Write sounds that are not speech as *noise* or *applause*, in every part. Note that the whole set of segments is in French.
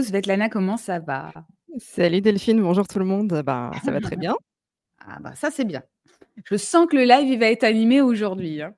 hello Svetlana, comment ça va? Salut Delphine, bonjour tout le monde. Ben, ça va très bien. *laughs* Ah bah ça c'est bien. Je sens que le live il va être animé aujourd'hui, hein.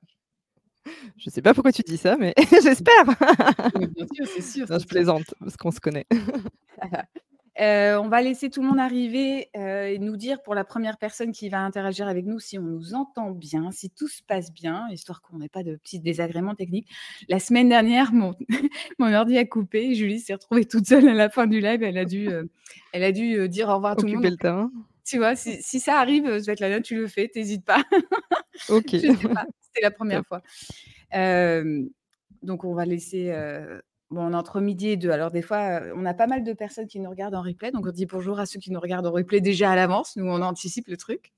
Je sais pas pourquoi tu dis ça, mais *laughs* j'espère. Bien sûr, c'est sûr, Non, je sûr. plaisante parce qu'on se connaît. *laughs* Heu, on va laisser tout le monde arriver, heu, et nous dire pour la 1re personne qui va interagir avec nous si on nous entend bien, si tout se passe bien, histoire qu'on ait pas de petits désagréments techniques. La semaine dernière, mon *laughs* mon ordi a coupé, Julie s'est retrouvée toute seule à la fin du live, elle a dû, heu, elle a dû, heu, dire au revoir à tout le monde le tu vois? Si si ça arrive, Svetlana, tu le fais, tu hésites pas. *laughs* OK. Je sais pas, c'était la 1re Top. fois. Donc on va laisser, bon, on est entre 12:00 et 2:00 alors des fois, heu, on a pas mal de personnes qui nous regardent en replay, donc on dit bonjour à ceux qui nous regardent en replay déjà à l'avance, nous on anticipe le truc.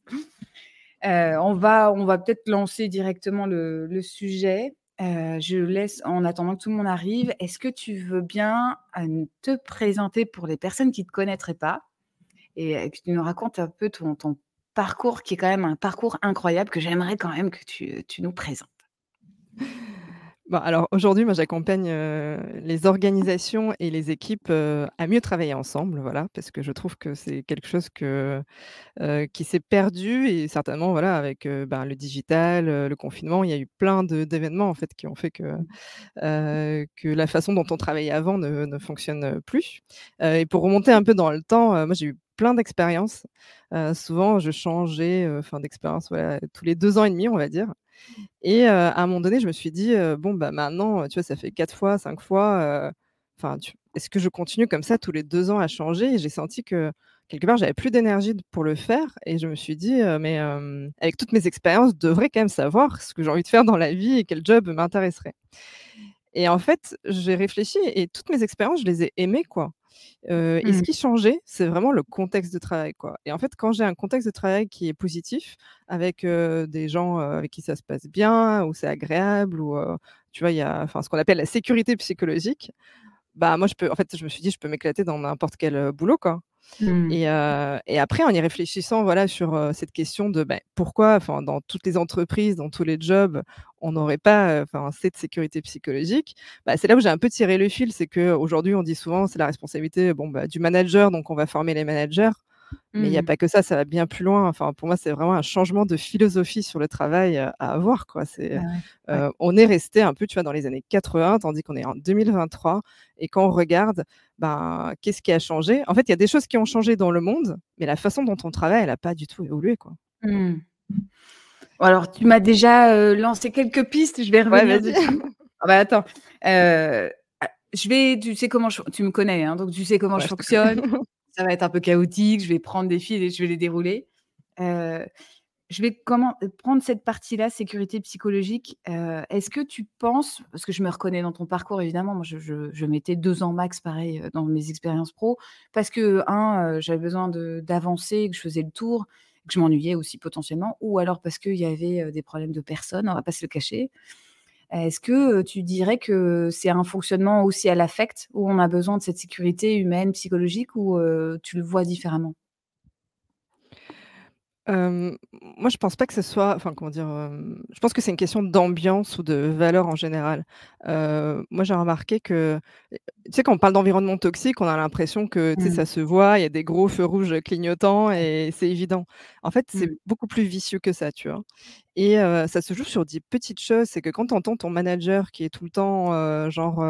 Heu, *laughs* on va on va peut-être lancer directement le le sujet. Heu, je laisse en attendant que tout le monde arrive, est-ce que tu veux bien, te présenter pour les personnes qui te connaîtraient pas et que tu nous racontes un peu ton ton parcours qui est quand même un parcours incroyable que j'aimerais quand même que tu tu nous présentes? Bah, alors aujourd'hui, moi j'accompagne, les organisations et les équipes, à mieux travailler ensemble, voilà, parce que je trouve que c'est quelque chose que, qui s'est perdu et certainement, voilà, avec, ben, le digital, le confinement, il y a eu plein d'événements en fait qui ont fait que, Mmh. que la façon dont on travaillait avant ne ne fonctionne plus. Et pour remonter un peu dans le temps, moi j'ai eu plein d'expériences. Souvent je changeais, enfin d'expérience, voilà, tous les 2 ans et demi, on va dire. Et à un moment donné, je me suis dit, «Bon, bah, maintenant, tu vois, ça fait 4 fois, 5 fois, enfin, est-ce que je continue comme ça tous les 2 ans à changer?» j'ai senti que quelque part, j'avais plus d'énergie pour le faire et je me suis dit: «Heu, mais avec toutes mes expériences, je devrais quand même savoir ce que j'ai envie de faire dans la vie et quel job m'intéresserait». Et en fait, j'ai réfléchi et toutes mes expériences, je les ai aimées, quoi. Et ce Mmh. qui changeait, c'est vraiment le contexte de travail, quoi. Et en fait, quand j'ai un contexte de travail qui est positif avec, des gens, avec qui ça se passe bien, où c'est agréable, où, tu vois, il y a ce qu'on appelle la sécurité psychologique, bah, moi je peux en fait, je me suis dit: «Je peux m'éclater dans n'importe quel, boulot, quoi». Mmh. Et après en y réfléchissant, voilà, sur, cette question de, bah, pourquoi, enfin, dans toutes les entreprises, dans tous les jobs, on n'aurait pas, enfin, cette sécurité psychologique, bah, c'est là où j'ai un peu tiré le fil. C'est qu'aujourd'hui, on dit souvent: «C'est la responsabilité, bon, bah, du manager, donc on va former les managers». Mais il y a Mmh. pas que ça, ça va bien plus loin. Enfin, pour moi, c'est vraiment un changement de philosophie sur le travail, heu, à avoir, quoi. C'est, ouais, ouais. heu, on est resté un peu, tu vois, dans les années 80, tandis qu'on est en 2023 et quand on regarde, ben, qu'est-ce qui a changé? En fait, il y a des choses qui ont changé dans le monde, mais la façon dont on travaille, elle a pas du tout évolué, quoi. Mmh. Alors tu m'as déjà, heu, lancé quelques pistes, je vais Ouais, revenir dessus. *laughs* Ah bah, attends, heu, a je vais tu sais comment je tu me connais, hein, donc tu sais comment je Ouais, fonctionne. *laughs* Ça va être un peu chaotique, je vais prendre des fils et je vais les dérouler. Heu, je vais comment prendre cette partie-là, sécurité psychologique. Heu, est-ce que tu penses parce que je me reconnais dans ton parcours évidemment, moi je je mettais 2 ans max pareil, dans mes expériences pro parce que 1, heu, j'avais besoin d'avancer, que je faisais le tour, que je m'ennuyais aussi potentiellement ou alors parce qu'il y avait, des problèmes de personnes, on va pas se le cacher. Est-ce que, heu, tu dirais que c'est un fonctionnement aussi à l'affect où on a besoin de cette sécurité humaine, psychologique ou, heu, tu le vois différemment? Moi, je pense pas que ce soit enfin, comment dire? Je pense que c'est une question d'ambiance ou de valeurs en général. Moi, j'ai remarqué que, tu sais, quand on parle d'environnement toxique, on a l'impression que, Mmh. ça se voit, il y a des gros feux rouges clignotants Ouais. et c'est évident. En fait, c'est Mmh. beaucoup plus vicieux que ça, tu vois? Et ça se joue sur des petites choses. C'est que quand tu entends ton manager qui est tout le temps, genre,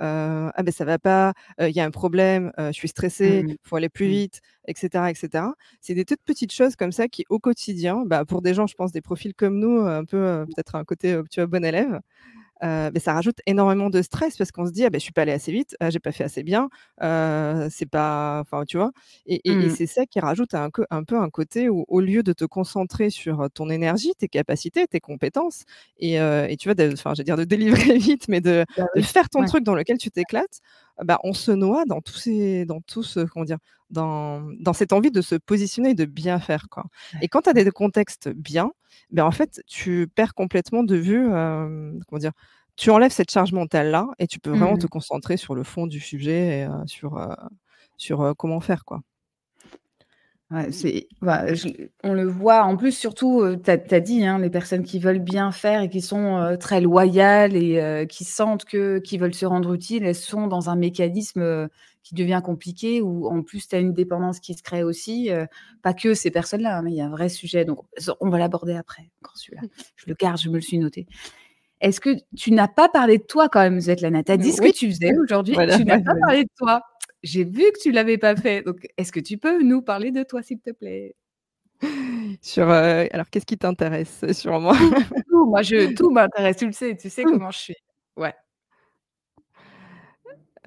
«Ah beh, ça va pas, il y a un problème, je suis stressé, Mmh mh. faut aller plus Mmh. vite» et cetera et cetera. C'est des toutes petites choses comme ça qui, au quotidien, bah, pour des gens, je pense, des profils comme nous, un peu, peut-être un côté, tu vois, bon élève, heu, beh, ça rajoute énormément de stress parce qu'on se dit: «Ah beh, je suis pas allé assez vite, ah j'ai pas fait assez bien, heu, c'est pas» enfin, tu vois? Et et et Mmh. c'est ça qui rajoute un peu un côté où, au lieu de te concentrer sur, ton énergie, tes capacités, tes compétences et heu, et tu vois, enfin, j'allais dire de *laughs* délivrer vite, mais de Bah, de faire ton ouais. truc dans lequel tu t'éclates, bah, on se noie dans tous ces dans tout ce comment dire? Dans dans cette envie de se positionner et de bien faire, quoi. Et quand tu as des contextes bien, beh, en fait, tu perds complètement de vue, hem, comment dire? Tu enlèves cette charge mentale-là et tu peux vraiment te Mmh. concentrer sur le fond du sujet et heu, sur, heu, sur, comment faire, quoi. Ouais, c'est bah, je on le voit en plus surtout, heu, tu as dit, hein, les personnes qui veulent bien faire et qui sont, heu, très loyales et heu, qui sentent que qui veulent se rendre utiles, elles sont dans un mécanisme, heu, qui devient compliqué où en plus tu as une dépendance qui se crée aussi, pas que ces personnes-là, hein, mais il y a un vrai sujet donc on va l'aborder après, encore celui-là. Je le garde, je me le suis noté. Est-ce que tu n'as pas parlé de toi quand même, Svetlana? Tu as dit ce que tu faisais aujourd'hui, voilà, tu n'as pas parlé de toi. J'ai vu que tu l'avais pas fait, donc est-ce que tu peux nous parler de toi, s'il te plaît? Sur, heu, alors qu'est-ce qui t'intéresse sur moi? Tout, moi je tout m'intéresse, tu le sais, tu sais comment je suis. Ouais.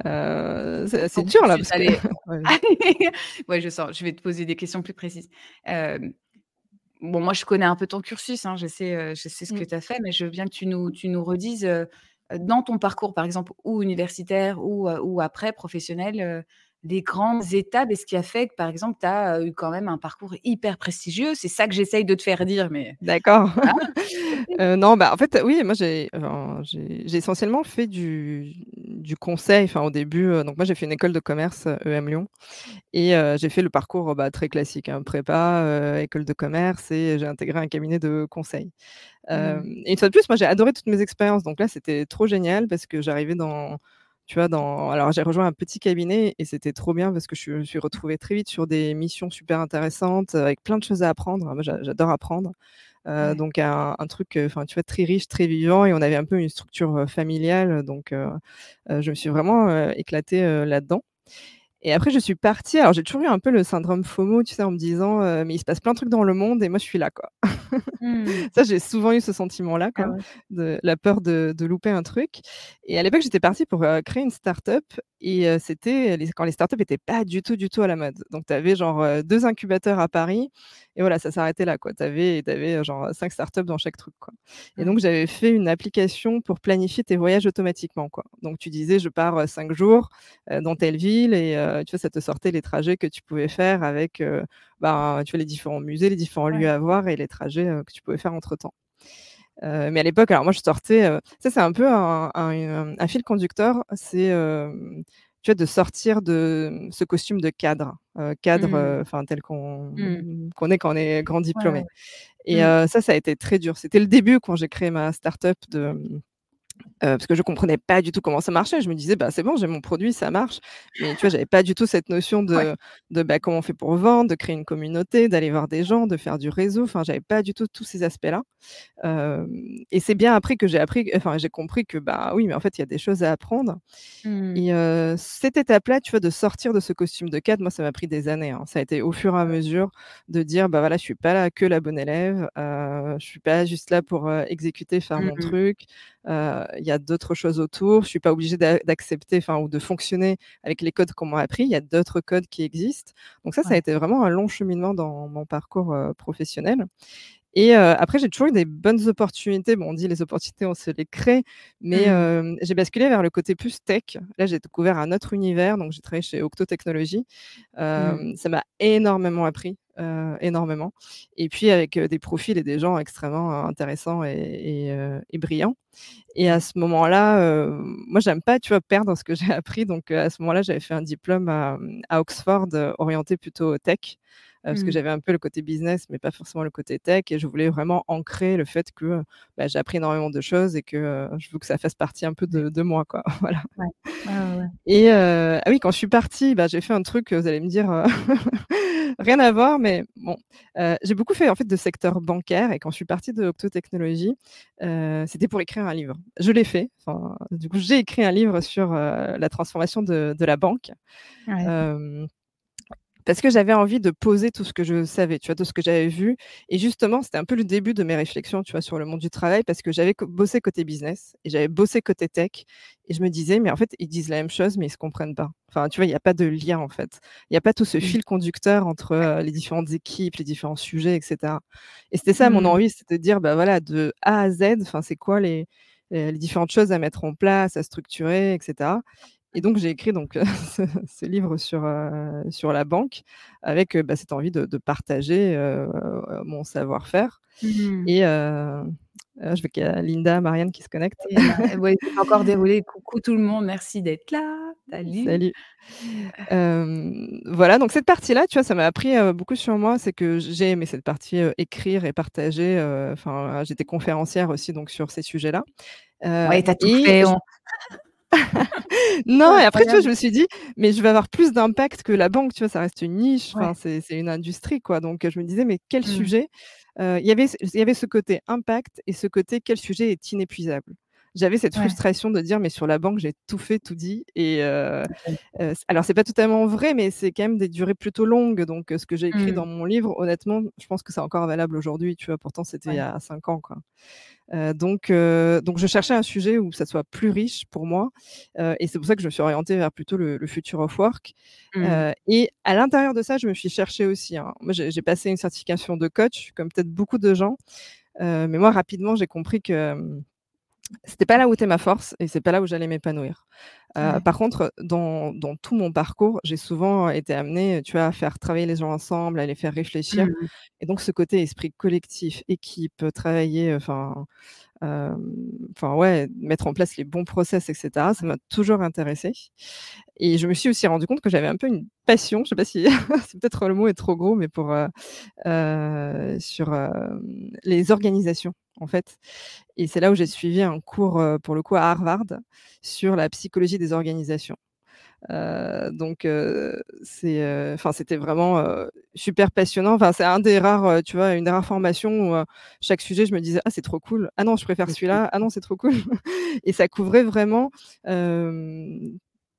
Heu, c'est dur là parce que *laughs* ouais. *laughs* Ouais, je sens, je vais te poser des questions plus précises. Bon, moi, je connais un peu ton cursus, hein, je sais, heu, je sais ce que Mmh. tu as fait, mais je veux bien que tu nous tu nous redises, dans ton parcours, par exemple, ou universitaire ou après professionnel, les grandes étapes et ce qui a fait que, par exemple, tu as, eu quand même un parcours hyper prestigieux. C'est ça que j'essaye de te faire dire, mais D'accord. *laughs* non, bah, en fait, oui, moi j'ai essentiellement fait du du conseil, enfin au début, donc moi j'ai fait une école de commerce, EM Lyon et j'ai fait le parcours, bah, très classique, hein, prépa, école de commerce et j'ai intégré un cabinet de conseil. Mmh. et une fois de plus, moi j'ai adoré toutes mes expériences, donc là c'était trop génial parce que j'arrivais dans tu vois, dans alors j'ai rejoint un petit cabinet et c'était trop bien parce que je me suis retrouvée très vite sur des missions super intéressantes, avec plein de choses à apprendre. Moi j'a j'adore apprendre. Ouais. donc un un truc, heu, enfin, tu vois, très riche, très vivant et on avait un peu une structure, familiale, donc je me suis vraiment, éclatée, là-dedans et après je suis partie alors j'ai toujours eu un peu le syndrome FOMO, tu sais, en me disant, heu: «Mais il se passe plein de trucs dans le monde et moi je suis là, quoi». Mmh. Ça, j'ai souvent eu ce sentiment-là, Ah quoi, ouais. de la peur de de louper un truc et à l'époque, j'étais partie pour, heu, créer une start-up et heu, c'était les quand les start-up étaient pas du tout, du tout à la mode. Donc tu avais genre, heu, 2 incubateurs à Paris et voilà, ça s'arrêtait là, quoi. Tu avais avais, genre, 5 start-up dans chaque truc, quoi et donc Ouais. j'avais fait une application pour planifier tes voyages automatiquement, quoi. Donc tu disais: «Je pars, 5 jours, dans telle ville» et heu, tu vois, ça te sortait les trajets que tu pouvais faire avec, ben, tu vois, les différents musées, les différents lieux à voir et les trajets, heu, que tu pouvais faire entre temps. Mais à l'époque, alors moi je sortais, ça c'est un peu un un une, un fil conducteur, c'est, tu vois, de sortir de ce costume de cadre, cadre, Mmh. tel qu'on Mmh. qu'on est quand on est grand diplômé ouais. et Mmh. ça, ça a été très dur. C'était le début quand j'ai créé ma start-up de Heu, parce que je comprenais pas du tout comment ça marchait. Je me disais: «Bah, c'est bon, j'ai mon produit, ça marche». Mais tu vois, j'avais pas du tout cette notion Ouais. de de, bah, comment on fait pour vendre, de créer une communauté, d'aller voir des gens, de faire du réseau. Enfin, j'avais pas du tout tous ces aspects-là. Et c'est bien après que j'ai appris enfin, j'ai compris que, bah, oui, mais en fait, il y a des choses à apprendre Mmh. et heu, cette étape-là, tu vois, de sortir de ce costume de cadre, moi, ça m'a pris des années, hein. Ça a été au fur et à mesure de dire: «Bah, voilà, je suis pas là que la bonne élève, heu, je suis pas juste là pour, exécuter, faire mon Mmh. truc, il y a d'autres choses autour. Je suis pas obligée d'a d'accepter, enfin, ou de fonctionner avec les codes qu'on m'a appris. Il y a d'autres codes qui existent». Donc ça, ça a été vraiment un long cheminement dans mon parcours, heu, professionnel et heu, après j'ai toujours eu des bonnes opportunités. Bon, on dit: «Les opportunités, on se les crée», mais Mmh. hem, j'ai basculé vers le côté plus tech. Là, j'ai découvert un autre univers, donc j'ai travaillé chez Octo Technologies. Mmh. Hem, ça m'a énormément appris, énormément et puis avec, des profils et des gens extrêmement euh, intéressants et et et brillants et à ce moment-là, moi j'aime pas, tu vois, perdre ce que *laughs* j'ai appris donc à ce moment-là, j'avais fait un diplôme à, mmh, à Oxford, orienté plutôt tech, heu, parce que Mmh. j'avais un peu le côté business, mais pas forcément le côté tech et je voulais vraiment ancrer le fait que, bah, j'ai appris énormément de choses et que, je veux que ça fasse partie un peu de de moi, quoi, *laughs* voilà Ouais. Ouais, et ah oui, quand je suis partie, bah, j'ai fait un truc, vous allez me dire, *laughs* rien à voir, mais bon, j'ai beaucoup fait, en fait, de secteur bancaire et quand je suis partie de heu, c'était pour écrire un livre. Je l'ai fait, enfin, du coup, j'ai écrit un livre sur, la transformation de de la banque, Ouais. Parce que j'avais envie de poser tout ce que je savais, tu vois? Tout ce que j'avais vu et justement, c'était un peu le début de mes réflexions, tu vois? Sur le monde du travail parce que j'avais bossé côté business et j'avais bossé côté tech et je me disais: «Mais en fait, ils disent la même chose, mais ils se comprennent pas». Enfin, tu vois? Il y a pas de lien, en fait. Il y a pas tout ce Mmh. fil conducteur entre, heu, les différentes équipes, les différents sujets et cetera et c'était ça mon Mmh. envie, c'était de dire: «Bah, voilà, de A à Z, enfin, c'est quoi les, différentes choses à mettre en place, à structurer et cetera» et donc j'ai écrit donc *laughs* ce ce livre sur, heu, sur la banque avec, heu, bah, cette envie de de partager, mon savoir-faire Mmh. et heu je veux qu'il y a Linda, Marianne qui se connectent. Oui, encore déroulé. Coucou tout le monde, merci d'être là. Salut. Salut. voilà, donc cette partie-là, tu vois, ça m'a appris beaucoup sur moi. C'est que j'ai aimé cette partie écrire et partager. Enfin, j'étais conférencière aussi donc sur ces sujets-là. ouais, t'as tout fait. Non, et après, tu vois, je me suis dit, mais je vais avoir plus d'impact que la banque, tu vois, ça reste une niche, enfin, c'est une industrie, quoi. Donc, je me disais, mais quel mmh. sujet Il y avait Il y avait ce côté impact et ce côté quel sujet est inépuisable j'avais cette frustration de dire mais sur la banque j'ai tout fait tout dit et euh, euh, alors c'est pas totalement vrai mais c'est quand même des durées plutôt longues donc ce que j'ai écrit dans mmh. mon livre honnêtement je pense que c'est encore valable aujourd'hui tu vois pourtant c'était il y a cinq ans quoi donc donc je cherchais un sujet où ça soit plus riche pour moi et c'est pour ça que je me suis orientée vers plutôt le, le future of work mmh. et à l'intérieur de ça je me suis cherchée aussi hein. moi j'ai passé une certification de coach comme peut-être beaucoup de gens mais moi rapidement j'ai compris que c'était pas là où était ma force et c'est pas là où j'allais m'épanouir. Euh, par contre, dans, dans, tout mon parcours, j'ai souvent été amenée, tu vois, à faire travailler les gens ensemble, à les faire réfléchir. Mmh. Et donc, ce côté esprit collectif, équipe, travailler, enfin, enfin ouais, mettre en place les bons process, etc. Ça m'a toujours intéressé. Et je me suis aussi rendu compte que j'avais un peu une passion, je sais pas si *laughs* c'est peut-être le mot est trop gros, mais pour euh, sur les organisations en fait. Et c'est là où j'ai suivi un cours pour le coup à Harvard sur la psychologie des organisations. Euh, donc c'est, enfin c'était vraiment super passionnant. Enfin c'est un des rares, tu vois, une des rares formations où chaque sujet je me disais ah c'est trop cool, ah non je préfère celui-là, ah non c'est trop cool. *laughs* et ça couvrait vraiment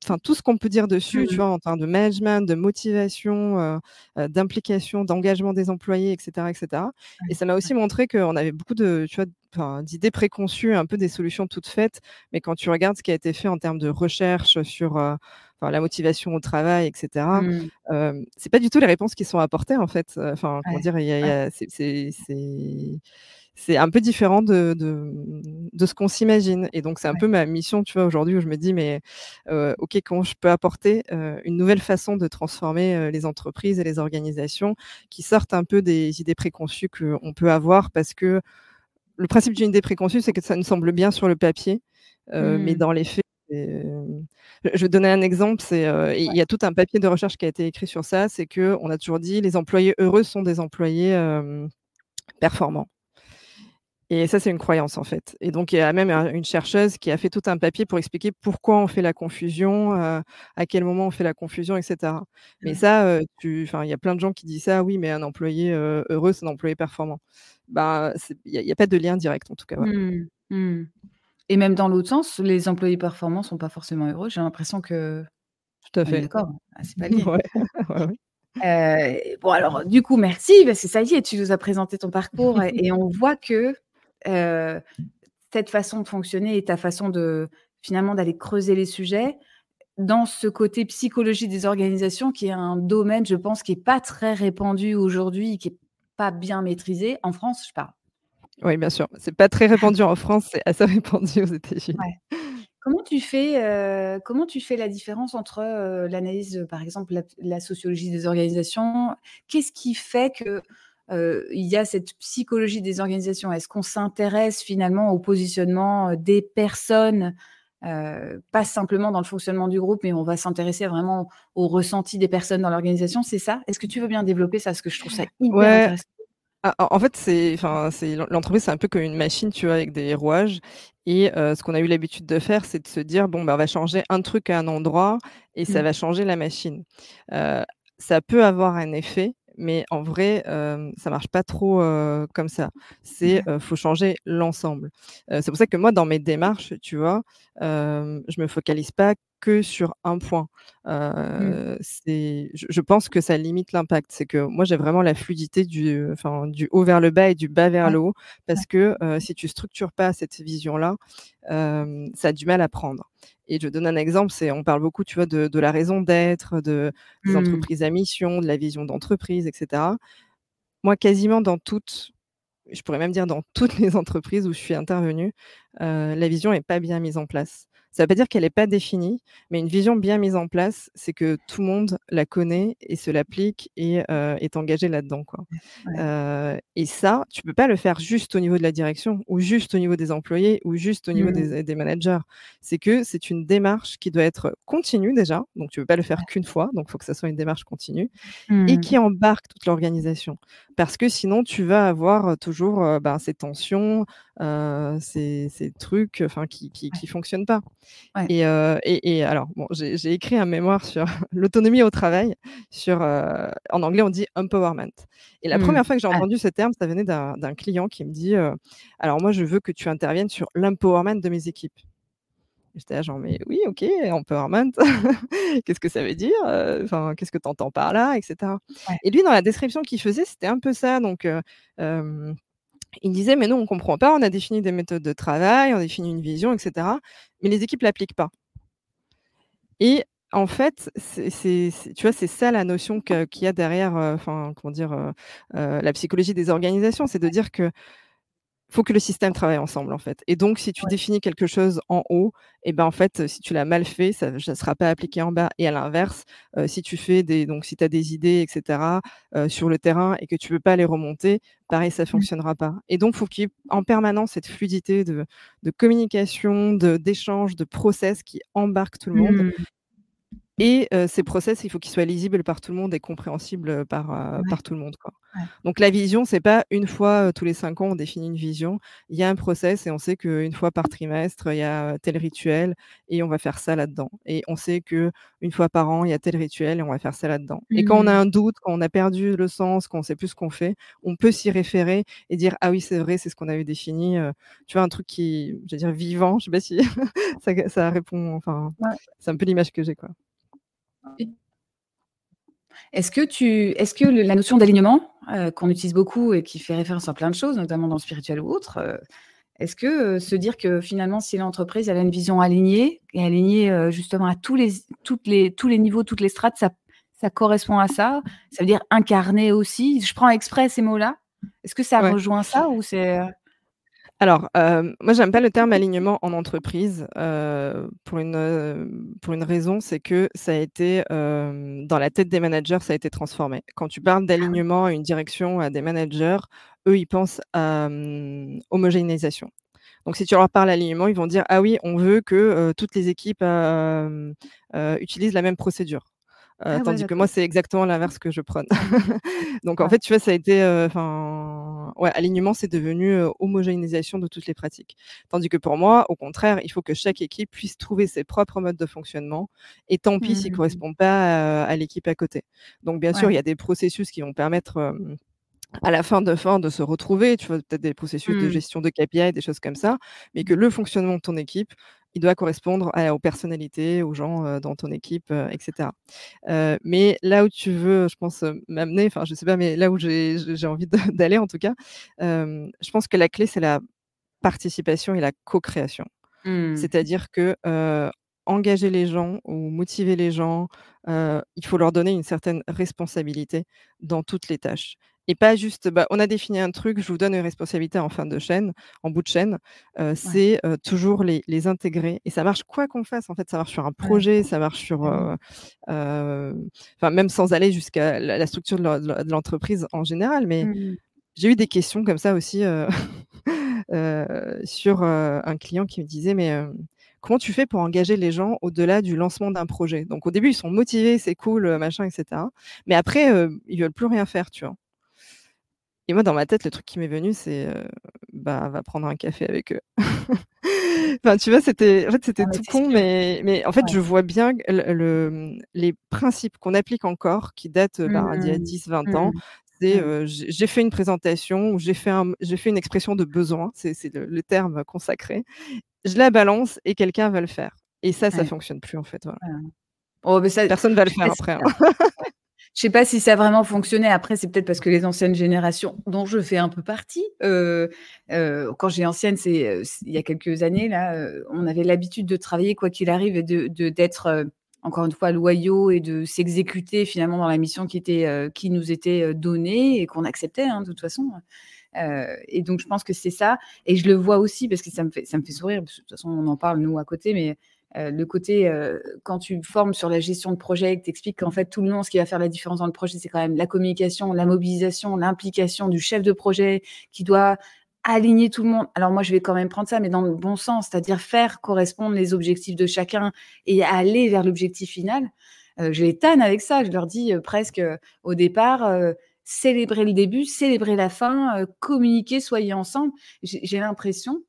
enfin tout ce qu'on peut dire dessus, tu mmh vois, en termes de management, de motivation, d'implication, d'engagement des employés, etc., etc. Et ça m'a aussi montré qu'on avait beaucoup de, tu vois, d'idées préconçues, un peu des solutions toutes faites. Mais quand tu regardes ce qui a été fait en termes de recherche sur la motivation au travail, etc., mmh. c'est pas du tout les réponses qui sont apportées en fait. Enfin, comment dire, c'est c'est un peu différent de, de, ce qu'on s'imagine. Et donc, c'est un peu ma mission, tu vois, aujourd'hui, où je me dis, mais euh, OK, comment je peux apporter euh, une nouvelle façon de transformer euh, les entreprises et les organisations qui sortent un peu des idées préconçues qu'on peut avoir parce que le principe d'une idée préconçue, c'est que ça nous semble bien sur le papier, mais mmh. dans les faits, je vais donner un exemple. C'est il y a tout un papier de recherche qui a été écrit sur ça. C'est que on a toujours dit les employés heureux sont des employés performants. Et ça, c'est une croyance, en fait. Et donc, il y a même une chercheuse qui a fait tout un papier pour expliquer pourquoi on fait la confusion, euh, à quel moment on fait la confusion, etc. Mais ça, euh, il y a plein de gens qui disent ça, oui, mais un employé euh, heureux, c'est un employé performant. Bah, il n'y a, pas de lien direct, en tout cas. Mmh, mmh. Et même dans l'autre sens, les employés performants ne sont pas forcément heureux. J'ai l'impression que. Tout à fait. D'accord, ah, c'est pas *laughs* lié. bon, alors, du coup, merci, parce que ça y est, tu nous as présenté ton parcours et on voit que cette façon de fonctionner et ta façon de finalement d'aller creuser les sujets dans ce côté psychologie des organisations qui est un domaine, je pense, qui n'est pas très répandu aujourd'hui, qui n'est pas bien maîtrisé. En France, je parle. Oui, bien sûr. C'est pas très répandu en France, c'est assez *laughs* répandu aux États-Unis. Comment tu fais, comment tu fais la différence entre l'analyse, par exemple, la, la, sociologie des organisations? Qu'est-ce qui fait que il y a cette psychologie des organisations? Est-ce qu'on s'intéresse finalement au positionnement des personnes pas simplement dans le fonctionnement du groupe, mais on va s'intéresser vraiment au ressenti des personnes dans l'organisation, c'est ça? Est-ce que tu veux bien développer ça? Parce que je trouve ça hyper intéressant. Ah, en fait, c'est, enfin, c'est l'entreprise, c'est un peu comme une machine, tu vois, avec des rouages. Et ce qu'on a eu l'habitude de faire, c'est de se dire bon, ben, on va changer un truc à un endroit et ça mmh. va changer la machine. ça peut avoir un effet, mais en vrai, ça marche pas trop comme ça. C'est faut changer l'ensemble. c'est pour ça que moi, dans mes démarches, tu vois, je me focalise pas que sur un point. Mmh. c'est, je, pense que ça limite l'impact. C'est que moi, j'ai vraiment la fluidité du, enfin, du haut vers le bas et du bas vers le haut, parce que si tu structures pas cette vision-là, ça a du mal à prendre. Et je donne un exemple, c'est on parle beaucoup, tu vois, de, la raison d'être, de, des mmh. entreprises à mission, de la vision d'entreprise, etc. Moi, quasiment dans toutes, je pourrais même dire dans toutes les *laughs* entreprises où je suis intervenue, la vision n'est pas bien mise en place. Ça ne veut pas dire qu'elle n'est pas définie, mais une vision bien mise en place, c'est que tout le monde la connaît et se l'applique et euh, est engagé là-dedans. Quoi. Euh, et ça, tu ne peux pas le faire juste au niveau de la direction ou juste au niveau des employés ou juste au niveau mmh. des, managers. C'est que c'est une démarche qui doit être continue déjà, donc tu ne peux pas le faire qu'une fois, donc il faut que ça soit une démarche continue, et mmh. qui embarque toute l'organisation. Parce que sinon, tu vas avoir toujours ben, ces tensions, ces, ces, trucs qui ne fonctionnent pas. Et, et, alors, bon, j'ai écrit un mémoire sur *laughs* l'autonomie au travail. Sur, en anglais, on dit empowerment. Et la mmh. première fois que j'ai ah. entendu ce terme, ça venait d'un client qui me dit Alors, moi, je veux que tu interviennes sur l'empowerment de mes équipes. J'étais là, genre, mais oui, ok, empowerment, *laughs* qu'est-ce que ça veut dire Enfin, qu'est-ce que tu entends par là, etc. Et lui, dans la description qu'il faisait, c'était un peu ça. Donc, il disait, mais non, on ne comprend pas, on a défini des méthodes de travail, on a défini une vision, etc. Mais les équipes ne l'appliquent pas. Et en fait, c'est, tu vois, c'est ça la notion qu'il y a derrière, enfin, comment dire, la psychologie des organisations, c'est de dire que faut que le système travaille ensemble en fait. Et donc, si tu définis quelque chose en haut, et eh ben en fait, si tu l'as mal fait, ça ne sera pas appliqué en bas. Et à l'inverse, euh, si tu fais des, donc si tu as des idées, etc. Euh, sur le terrain et que tu veux pas les remonter, pareil, ça mmh. fonctionnera pas. Et donc, faut qu'il y ait en permanence cette fluidité de, de communication, d'échange, de, process qui embarque tout le monde. Mmh. Et ces process, il faut qu'ils soient lisibles par tout le monde et compréhensibles par, par tout le monde. Quoi. Donc la vision, c'est pas une fois tous les cinq ans, on définit une vision. Il y a un process et on sait qu'une fois par trimestre, il y a tel rituel et on va faire ça là-dedans. Et on sait qu'une fois par an, il y a tel rituel et on va faire ça là-dedans. Et quand on a mmh. un doute, quand on a perdu le sens, quand on sait plus ce qu'on fait, on peut s'y référer et dire ah oui c'est vrai, c'est ce qu'on avait défini. tu vois un truc qui, je veux dire vivant. Je sais pas si *laughs* ça, ça, répond. Enfin, c'est un peu l'image que j'ai quoi. Est-ce que, tu, est-ce que la notion d'alignement, euh, qu'on utilise beaucoup et qui fait référence à plein de choses, notamment dans le spirituel ou autre, euh, est-ce que euh, se dire que finalement, si l'entreprise a une vision alignée et alignée justement à tous les, toutes les, tous les niveaux, toutes les strates, ça, ça correspond à ça Ça veut dire incarner aussi Je prends exprès ces mots-là. Est-ce que ça rejoint ça ou c'est alors, euh, moi, j'aime pas le terme alignement en entreprise euh, pour, une, euh, pour une raison, c'est que ça a été, dans la tête des managers, ça a été transformé. Quand tu parles d'alignement à une direction, à des managers, eux, ils pensent à homogénéisation. Donc, si tu leur parles alignement, ils vont dire Ah oui, on veut que toutes les équipes utilisent la même procédure. Ah tandis que moi, c'est exactement l'inverse que je prône. *laughs* Donc, en fait, tu vois, ça a été. Enfin, ouais, alignement, c'est devenu homogénéisation de toutes les pratiques. Tandis que pour moi, au contraire, il faut que chaque équipe puisse trouver ses propres modes de fonctionnement. Et tant pis s'ils ne mmh. correspondent pas à, l'équipe à côté. Donc, bien sûr, il y a des processus qui vont permettre à la fin de fin de se retrouver, tu vois, peut-être des processus de mmh. gestion de KPI, des choses comme ça, mais que le fonctionnement de ton équipe, il doit correspondre aux personnalités, aux gens dans ton équipe, etc. mais là où tu veux, je pense, m'amener, enfin, je sais pas, mais là où j'ai envie *laughs* d'aller en tout cas, je pense que la clé, c'est la participation et la co-création. Mmh. C'est-à-dire que engager les gens ou motiver les gens, il faut leur donner une certaine responsabilité dans toutes les tâches et pas juste, bah, on a défini un truc, je vous donne une responsabilité en fin de chaîne, en bout de chaîne. c'est toujours les, intégrer. Et ça marche quoi qu'on fasse, en fait. Ça marche sur un projet, ça marche sur. Enfin, même sans aller jusqu'à la, structure de l'entreprise en général. Mais mmh j'ai eu des questions comme ça aussi *laughs* sur un client qui me disait Mais comment tu fais pour engager les gens au-delà du lancement d'un projet? Donc, au début, ils sont motivés, c'est cool, machin, etc. Mais après, ils veulent plus rien faire, tu vois? Et moi, dans ma tête, le truc qui m'est venu, c'est bah, va prendre un café avec eux. *laughs* enfin, tu vois, c'était en fait, c'était tout con, mais, mais en fait, je vois bien le, les principes qu'on applique encore, qui datent bah, d'il y a 10, mmh 20 ans. Mmh. C'est j'ai fait une présentation ou j'ai fait, un, fait une expression de besoin, c'est le, terme consacré. Je la balance et quelqu'un va le faire. Et ça, ça fonctionne plus en fait. Voilà. Oh, mais ça, Personne va le faire après. Hein. *laughs* Je sais pas si ça a vraiment fonctionné. Après, c'est peut-être parce que les anciennes générations, dont je fais un peu partie, euh, euh, quand j'ai ancienne, c'est euh, il y a quelques années là, on avait l'habitude de travailler quoi qu'il arrive et de d'être encore une fois loyaux et de s'exécuter finalement dans la mission qui était qui nous était donnée et qu'on acceptait hein, de toute façon. et donc je pense que c'est ça. Et je le vois aussi parce que ça me fait ça me fait sourire. de toute façon, on en parle nous à côté, mais le côté, quand tu formes sur la gestion de projet, que tu expliques qu'en fait, tout le long, ce qui va faire la différence dans le projet, c'est quand même la communication, la mobilisation, l'implication du chef de projet qui doit aligner tout le monde. Alors moi, je vais quand même prendre ça, mais dans le bon sens, c'est-à-dire faire correspondre les objectifs de chacun et aller vers l'objectif final. je les tanne avec ça. Je leur dis presque au départ, célébrer le début, célébrer la fin, communiquer, soyez ensemble. J'ai l'impression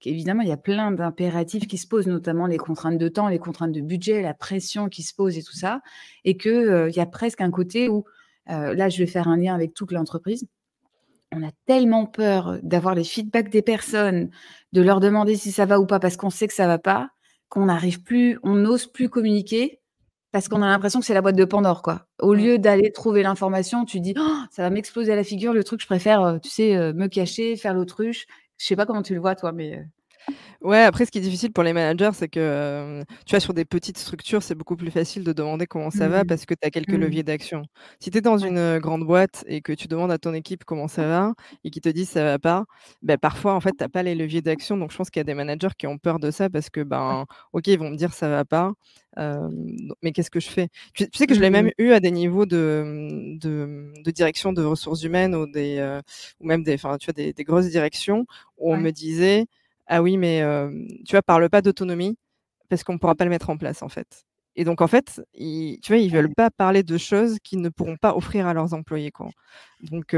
qu'évidemment, il y a plein d'impératifs qui se posent, notamment les contraintes de temps, les contraintes de budget, la pression qui se pose et tout ça, et qu'il il y a presque un côté où, là, je vais faire un lien avec toute l'entreprise, on a tellement peur d'avoir les feedbacks des personnes, de leur demander si ça va ou pas parce qu'on sait que ça va pas, qu'on n'arrive plus, on n'ose plus communiquer parce qu'on a l'impression que c'est la boîte de Pandore, quoi. Au lieu d'aller trouver l'information, tu dis «Oh, ça va m'exploser à la figure, le truc, je préfère, tu sais, me cacher, faire l'autruche. Je sais pas comment tu le vois, toi, mais. Ouais, après, ce qui est difficile pour les managers, c'est que, tu vois, sur des petites structures, c'est beaucoup plus facile de demander comment ça va mmh. parce que tu as quelques mmh. leviers d'action. Si tu es dans une grande boîte et que tu demandes à ton équipe comment ça va et qu'ils te disent ça va pas, ben, parfois, en fait, tu pas les leviers d'action. Donc, je pense qu'il y a des managers qui ont peur de ça parce que, ben, OK, ils vont me dire ça va pas, mais qu'est-ce que je fais? Tu, sais que je l'ai même mmh. eu à des niveaux de, de, direction de ressources humaines ou, des, ou même des, tu vois, des, des grosses directions où on me disait ah oui, mais tu vois, parle pas d'autonomie parce qu'on ne pourra pas le mettre en place, en fait. Et donc, en fait, ils, tu vois, ils veulent pas parler de choses qu'ils ne pourront pas offrir à leurs employés. Quoi. Donc,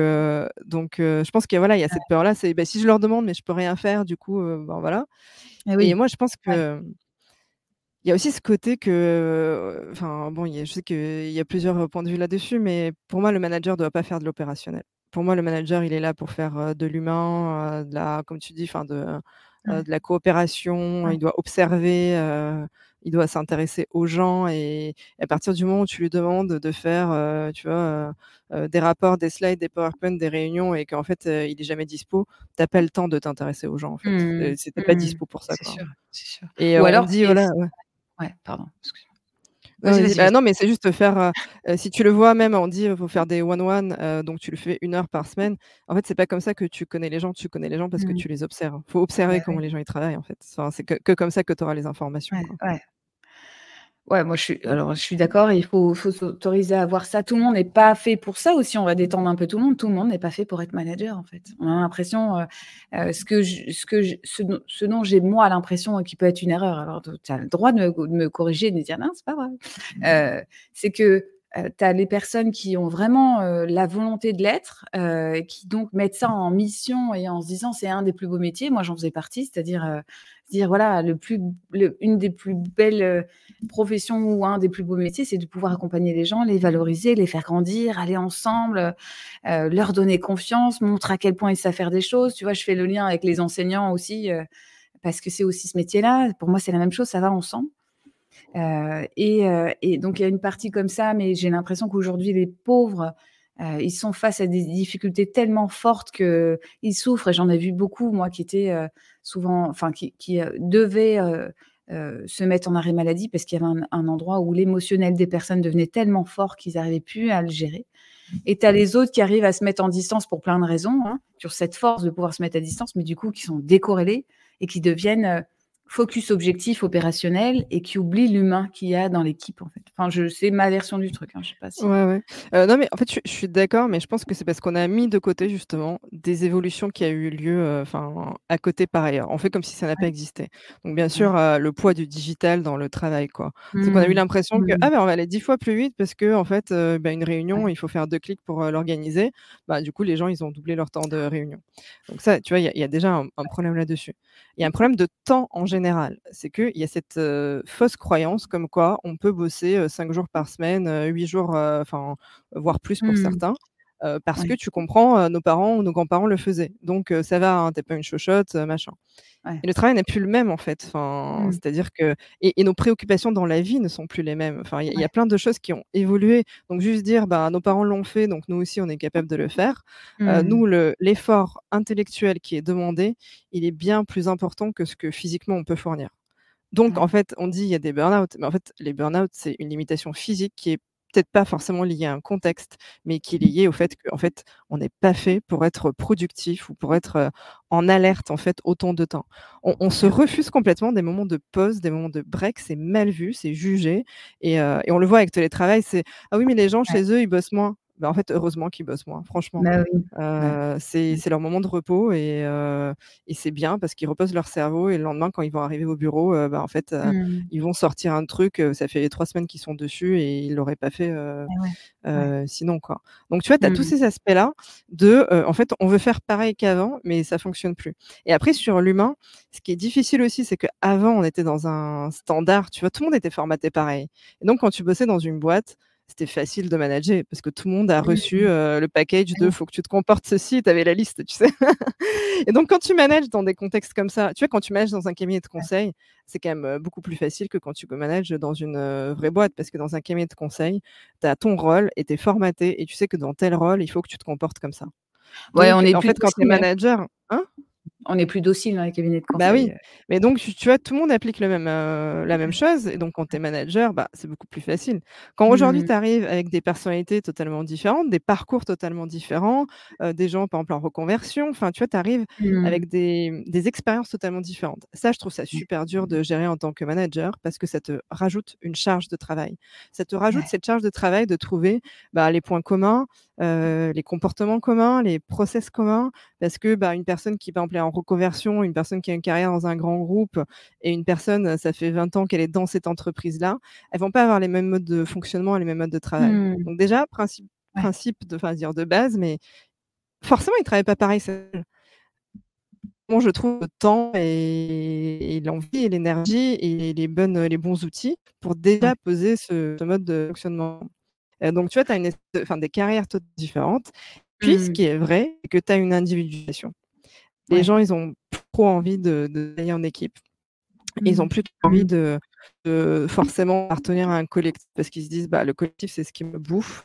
donc je pense qu'il voilà, y a cette peur-là. C'est bah, si je leur demande, mais je peux rien faire, du coup, ben, voilà. Ah et, moi, je pense que. Il y a aussi ce côté que, enfin bon, je sais qu'il y a plusieurs points de vue là-dessus, mais pour moi, le manager ne doit pas faire de l'opérationnel. Pour moi, le manager, il est là pour faire de l'humain, de la, comme tu dis, enfin de, de la coopération, il doit observer, il doit s'intéresser aux gens et, à partir du moment où tu lui demandes de faire, tu vois, des rapports, des slides, des PowerPoint, des réunions et qu'en fait il est jamais dispo, t'as pas le temps de t'intéresser aux gens en fait. Mmh. C'était pas mmh. dispo pour ça. C'est sûr, sûr. Et Ou alors dit voilà. Ouais, pardon. Excuse bah, non, mais c'est juste faire. si tu le vois, même, on dit il faut faire des one-one, donc tu le fais une heure par semaine. En fait, c'est pas comme ça que tu connais les gens. Tu connais les gens parce que mmh. tu les observes. Il faut observer comment les gens ils travaillent, en fait. c'est que, comme ça que tu auras les informations. ouais. Ouais, moi je suis alors je suis d'accord, il faut faut s'autoriser à voir ça. Tout le monde n'est pas fait pour ça aussi, on va détendre un peu tout le monde. Tout le monde n'est pas fait pour être manager, en fait. On a l'impression, euh, euh, ce que ce que ce dont j'ai moi l'impression qui peut être une erreur, alors tu as le droit de me corriger et de me dire: «Non, c'est pas vrai». Euh, c'est que, tu as les personnes qui ont vraiment, la volonté de l'être, qui donc mettent ça en mission et en se disant: «C'est un des plus beaux métiers». Moi, j'en faisais partie, c'est-à-dire, dire voilà, le plus, une des plus belles euh, professions ou un des plus beaux métiers, c'est de pouvoir accompagner les gens, les valoriser, les faire grandir, aller ensemble, euh, leur donner confiance, montrer à quel point ils savent faire des choses. Tu vois, je fais le lien avec les enseignants aussi, euh, parce que c'est aussi ce métier-là. Pour moi, c'est la même chose, ça va ensemble. Et, et, donc, il y a une partie comme ça, mais j'ai l'impression qu'aujourd'hui, les pauvres euh, ils sont face à des difficultés tellement fortes qu'ils souffrent. Et j'en ai vu beaucoup, moi, qui étaient euh, souvent, enfin, qui, euh, devaient se mettre en arrêt maladie parce qu'il y avait un, endroit où l'émotionnel des personnes devenait tellement fort qu'ils n'arrivaient plus à le gérer. Et tu as les autres qui arrivent à se mettre en distance pour plein de raisons, hein, sur cette force de pouvoir se mettre à distance, mais du coup, qui sont décorrélés et qui deviennent focus objectif opérationnel et qui oublie l'humain qu'il y a dans l'équipe en fait. Enfin, je c'est ma version du truc. Hein, je sais pas si. Ouais, ouais. Euh, non, mais en fait, je, suis d'accord, mais je pense que c'est parce qu'on a mis de côté justement des évolutions qui a eu lieu, euh, enfin, à côté par ailleurs. On fait comme si ça n'a pas existé. Donc, bien sûr, euh, le poids du digital dans le travail, quoi. C'est qu'on a eu mmh. l'impression que ah ben on va aller dix fois plus vite parce que en fait, bah, une réunion, il faut faire deux clics pour l'organiser. Bah, du coup, les gens, ils ont doublé leur temps de réunion. Donc ça, tu vois, il y, a déjà un, un problème là-dessus. Il y a un problème de temps en général c'est qu'il y a cette fausse croyance comme quoi on peut bosser cinq jours par semaine, huit jours, enfin, voire plus pour mmh. certains. Parce que tu comprends, nos parents ou nos grands-parents le faisaient. Donc ça va, hein, t'es pas une chochotte, machin. Et le travail n'est plus le même en fait. Enfin, mmh. c'est-à-dire que et, nos préoccupations dans la vie ne sont plus les mêmes. Enfin, il y, a plein de choses qui ont évolué. Donc juste dire, bah nos parents l'ont fait, donc nous aussi on est capable de le faire. Mmh. nous, l'effort intellectuel qui est demandé, il est bien plus important que ce que physiquement on peut fournir. Donc en fait, on dit il y a des burn-out, mais en fait les burn-out c'est une limitation physique qui est peut-être pas forcément lié à un contexte, mais qui est lié au fait qu'en fait, on n'est pas fait pour être productif ou pour être en alerte en fait autant de temps. On, se refuse complètement des moments de pause, des moments de break, c'est mal vu, c'est jugé, et, et, on le voit avec télétravail, c'est ah oui mais les gens chez eux ils bossent moins. Bah, en fait, heureusement qu'ils bossent moins, franchement. Bah mmh. c'est leur moment de repos et, et c'est bien parce qu'ils reposent leur cerveau et le lendemain, quand ils vont arriver au bureau, bah, en fait, mmh. ils vont sortir un truc, ça fait trois semaines qu'ils sont dessus et ils l'auraient pas fait sinon. Quoi. Donc, tu vois, tu as tous mmh. ces aspects-là de, en fait, on veut faire pareil qu'avant, mais ça fonctionne plus. Et après, sur l'humain, ce qui est difficile aussi, c'est qu'avant, on était dans un standard, tu vois, tout le monde était formaté pareil. Et donc, quand tu bossais dans une boîte, c'était facile de manager parce que tout le monde a reçu le package de faut que tu te comportes ceci, tu avais la liste, tu sais. *laughs* et donc, quand tu manages dans des contextes comme ça, tu vois, quand tu manages dans un cabinet de conseil, c'est quand même beaucoup plus facile que quand tu manages dans une vraie boîte parce que dans un cabinet de conseil, tu as ton rôle et tu es formaté et tu sais que dans tel rôle, il faut que tu te comportes comme ça. Ouais, on est en fait, quand tu es manager, hein? On est plus docile dans les cabinets de conseil. Bah oui, mais donc tu, vois, tout le monde applique le même, la même chose. Et donc, quand tu es manager, bah, c'est beaucoup plus facile. Quand aujourd'hui, mmh. tu arrives avec des personnalités totalement différentes, des parcours totalement différents, des gens, par exemple, en reconversion, enfin, tu vois, tu arrives mmh. avec des, des, expériences totalement différentes. Ça, je trouve ça super dur de gérer en tant que manager parce que ça te rajoute une charge de travail. Ça te rajoute cette charge de travail de trouver bah, les points communs, les comportements communs, les process communs, parce que bah, une personne qui, par exemple, est en reconversion, une personne qui a une carrière dans un grand groupe et une personne, ça fait 20 ans qu'elle est dans cette entreprise-là, elles vont pas avoir les mêmes modes de fonctionnement et les mêmes modes de travail. Mmh. Donc déjà, principe, principe de, enfin, dire de base, mais forcément, ils travaillent pas pareil. Bon, je trouve le temps et, l'envie et l'énergie et les, bonnes, les bons outils pour déjà poser ce mode de fonctionnement donc, tu vois, tu as une, des carrières toutes différentes. Puis, ce mmh. qui est vrai, c'est que tu as une individualisation. Les gens, ils ont trop envie de, de en équipe. Ils ont mmh. plus envie mmh. de, forcément appartenir à un collectif parce qu'ils se disent bah, le collectif, c'est ce qui me bouffe.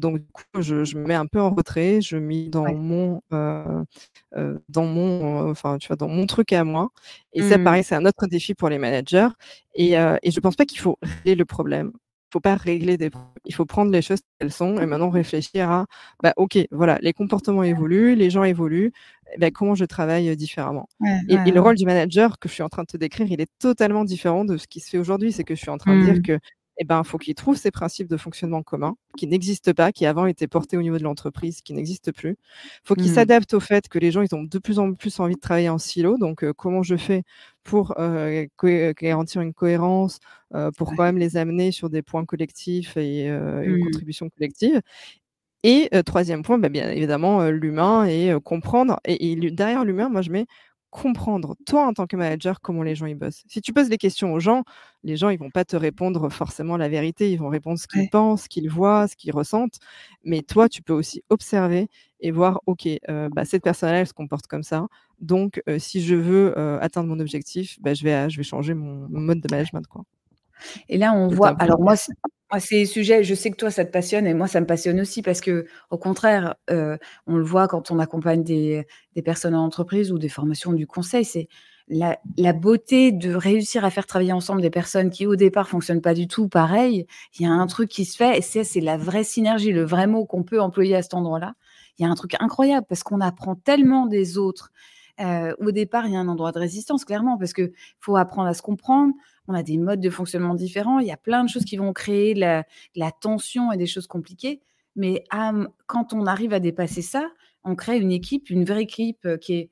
donc, du coup, je, me mets un peu en retrait, je mets dans mon, dans mon, enfin, tu vois, dans mon truc à moi. Et ça, pareil, c'est un autre défi pour les managers. Et, et je ne pense pas qu'il faut régler le problème faut pas régler des problèmes. Il faut prendre les choses qu'elles sont et maintenant réfléchir à, bah, ok, voilà, les comportements évoluent, les gens évoluent, eh ben, comment je travaille différemment. et, le rôle du manager que je suis en train de te décrire, il est totalement différent de ce qui se fait aujourd'hui. C'est que je suis en train de dire mmh. que eh ben, faut qu'il trouve ces principes de fonctionnement commun qui n'existent pas, qui avant étaient portés au niveau de l'entreprise, qui n'existent plus. Il faut qu'il mmh. s'adapte au fait que les gens, ils ont de plus en plus envie de travailler en silo. Donc, comment je fais pour garantir une cohérence, pour quand même les amener sur des points collectifs et une mmh. contribution collective? Et troisième point, bah, bien évidemment, l'humain et comprendre. et derrière l'humain, moi, je mets comprendre, toi, en tant que manager, comment les gens y bossent. Si tu poses des questions aux gens, les gens, ils vont pas te répondre forcément la vérité, ils vont répondre ce qu'ils pensent, ce qu'ils voient, ce qu'ils ressentent. Mais toi, tu peux aussi observer et voir, OK, euh, bah, cette personne-là, elle se comporte comme ça. Donc, euh, si je veux euh, atteindre mon objectif, bah, je, vais, je vais changer mon, mode de management. Quoi. Et là, on voit. Alors, moi, ces sujets, je sais que toi, ça te passionne et moi, ça me passionne aussi parce que, au contraire, euh, on le voit quand on accompagne des, personnes en entreprise ou des formations du conseil, c'est la, beauté de réussir à faire travailler ensemble des personnes qui, au départ, fonctionnent pas du tout pareil. Il y a un truc qui se fait et c'est la vraie synergie, le vrai mot qu'on peut employer à cet endroit-là. Il y a un truc incroyable parce qu'on apprend tellement des autres. Au départ, il y a un endroit de résistance, clairement, parce qu'il faut apprendre à se comprendre, on a des modes de fonctionnement différents, il y a plein de choses qui vont créer la, tension et des choses compliquées. Mais quand on arrive à dépasser ça, on crée une équipe, une vraie équipe qui est,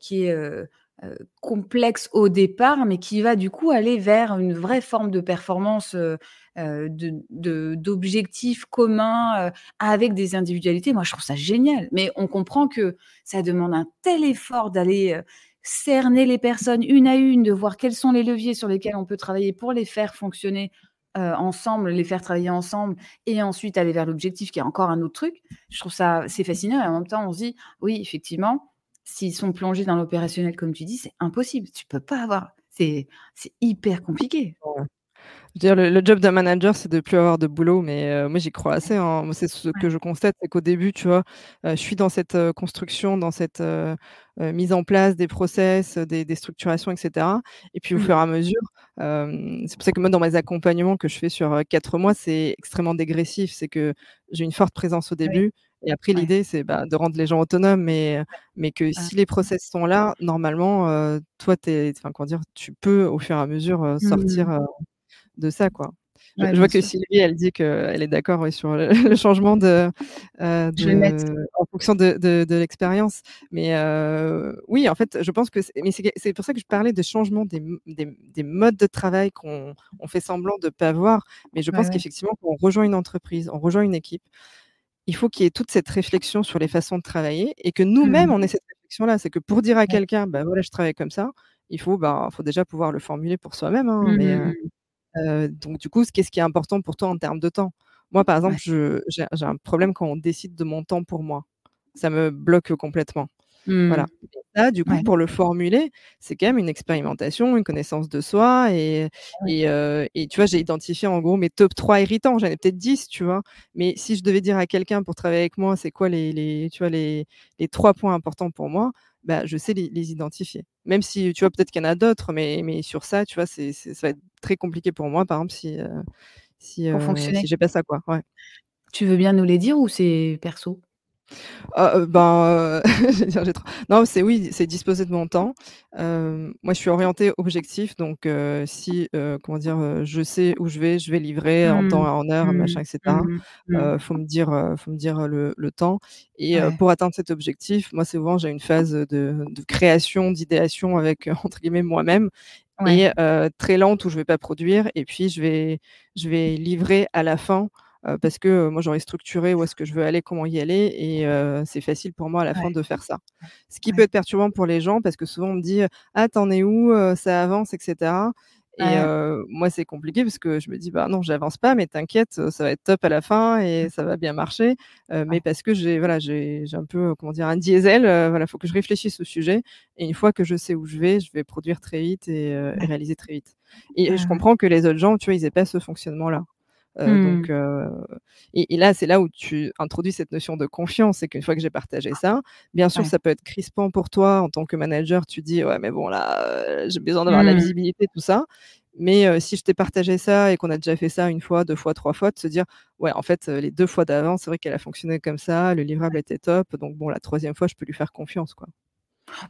qui est complexe au départ, mais qui va du coup aller vers une vraie forme de performance, d'objectifs communs avec des individualités. Moi, je trouve ça génial. Mais on comprend que ça demande un tel effort d'aller cerner les personnes une à une, de voir quels sont les leviers sur lesquels on peut travailler pour les faire fonctionner euh, ensemble, les faire travailler ensemble, et ensuite aller vers l'objectif qui est encore un autre truc. Je trouve ça c'est fascinant et en même temps on se dit oui effectivement s'ils sont plongés dans l'opérationnel comme tu dis c'est impossible, tu peux pas avoir, c'est hyper compliqué. Je veux dire, le le job d'un manager, c'est de plus avoir de boulot, mais heu, moi, j'y crois assez, hein. C'est ce que je constate, c'est qu'au début, tu vois, heu, je suis dans cette, heu, construction, dans cette, mise en place des process, des des structurations et cetera et puis, au Mmh. fur et à mesure, c'est pour ça que moi, dans mes accompagnements que je fais sur, 4 mois, c'est extrêmement dégressif. C'est que j'ai une forte présence au Oui. Et après Ouais. l'idée, c'est, bah, de rendre les gens autonomes, mais que Ah. si les process sont là, normalement, heu, toi, tu es enfin, comment dire? Tu peux, au fur et à mesure, heu, Mmh. sortir, heu, de ça, quoi. Je Ouais, je bien vois que. Sylvie, elle dit qu'elle est d'accord, oui, sur le *laughs* le changement de, de en fonction de de de l'expérience, mais oui, en fait, je pense que c'est mais c'est pour ça que je parlais de changement des m des des modes de travail qu'on on fait semblant de pas voir, mais je pense qu'effectivement, quand on rejoint une entreprise, on rejoint une équipe, il faut qu'il y ait toute cette réflexion sur les façons de travailler et que nous-mêmes, Mmh. on ait cette réflexion-là. C'est que pour dire à quelqu'un: «Bah, voilà, je travaille comme ça», il faut, bah, faut déjà pouvoir le formuler pour soi-même, hein, Mmh mais mmh. donc du coup, qu'est-ce qui est important pour toi en termes de temps? Moi, par exemple, Ouais. j'ai un problème quand on décide de mon temps pour moi. Ça me bloque complètement. Mmh. Voilà et ça, du coup, Ouais. pour le formuler, c'est quand même une expérimentation, une connaissance de soi et Ouais. et heu et tu vois, j'ai identifié, en gros, mes top 3 irritants. J'en ai peut-être 10, tu vois? Mais si je devais dire à quelqu'un pour travailler avec moi, c'est quoi les les tu vois, les les 3 points importants pour moi, bah, je sais les les identifier. Même si, tu vois, peut-être qu'il y en a d'autres, mais mais sur ça, tu vois, c'est c'est ça va être très compliqué pour moi, par exemple, si, heu, si, heu, si j'ai pas ça, quoi. Ouais. Tu veux bien nous les dire ou c'est perso? Ah, heu, ben, *laughs* trop non, c'est oui, c'est disposer de mon temps. Hem, moi, je suis orientée objectif, donc si, comment dire? Je sais où je vais, je vais livrer en temps Mmh. et en heure, Mmh. machin et cetera. Mmh mh. Mmh. Heu, faut me dire, faut me dire le le temps et Ouais. pour atteindre cet objectif, moi, souvent, j'ai une phase de de création, d'idéation avec, entre guillemets «moi-même» Ouais. et très lente où je vais pas produire et puis je vais je vais livrer à la fin, parce que, moi, j'aurais structuré où est-ce que je veux aller, comment y aller et c'est facile pour moi à la Ouais. fin de faire ça. Ce qui Ouais. peut être perturbant pour les gens parce que souvent on me dit: «Ah, tu en es où? Ça avance?» et cetera? et moi, c'est compliqué parce que je me dis: «Bah, non, j'avance pas, mais t'inquiète, ça va être top à la fin et Mmh. ça va bien marcher», mais parce que j'ai voilà, j'ai un peu, comment dire? Un diesel, heu, voilà, faut que je réfléchisse au sujet et une fois que je sais où je vais, je vais produire très vite et et réaliser très vite et je comprends que les autres gens, tu vois, ils aient pas ce fonctionnement-là. Heu, Mmh. donc heu et et là, c'est là où tu introduis cette notion de confiance. C'est qu'une fois que j'ai partagé ça, bien sûr, Ouais. ça peut être crispant pour toi en tant que manager. Tu dis: «Ouais, mais bon, là, heu, j'ai besoin d'avoir la Mmh. visibilité, tout ça», mais si je t'ai partagé ça et qu'on a déjà fait ça 1 fois, 2 fois, 3 fois, de se dire: «Ouais, en fait, les 2 fois d'avant, c'est vrai qu'elle a fonctionné comme ça, le livrable était top, donc bon, la 3e fois, je peux lui faire confiance, quoi».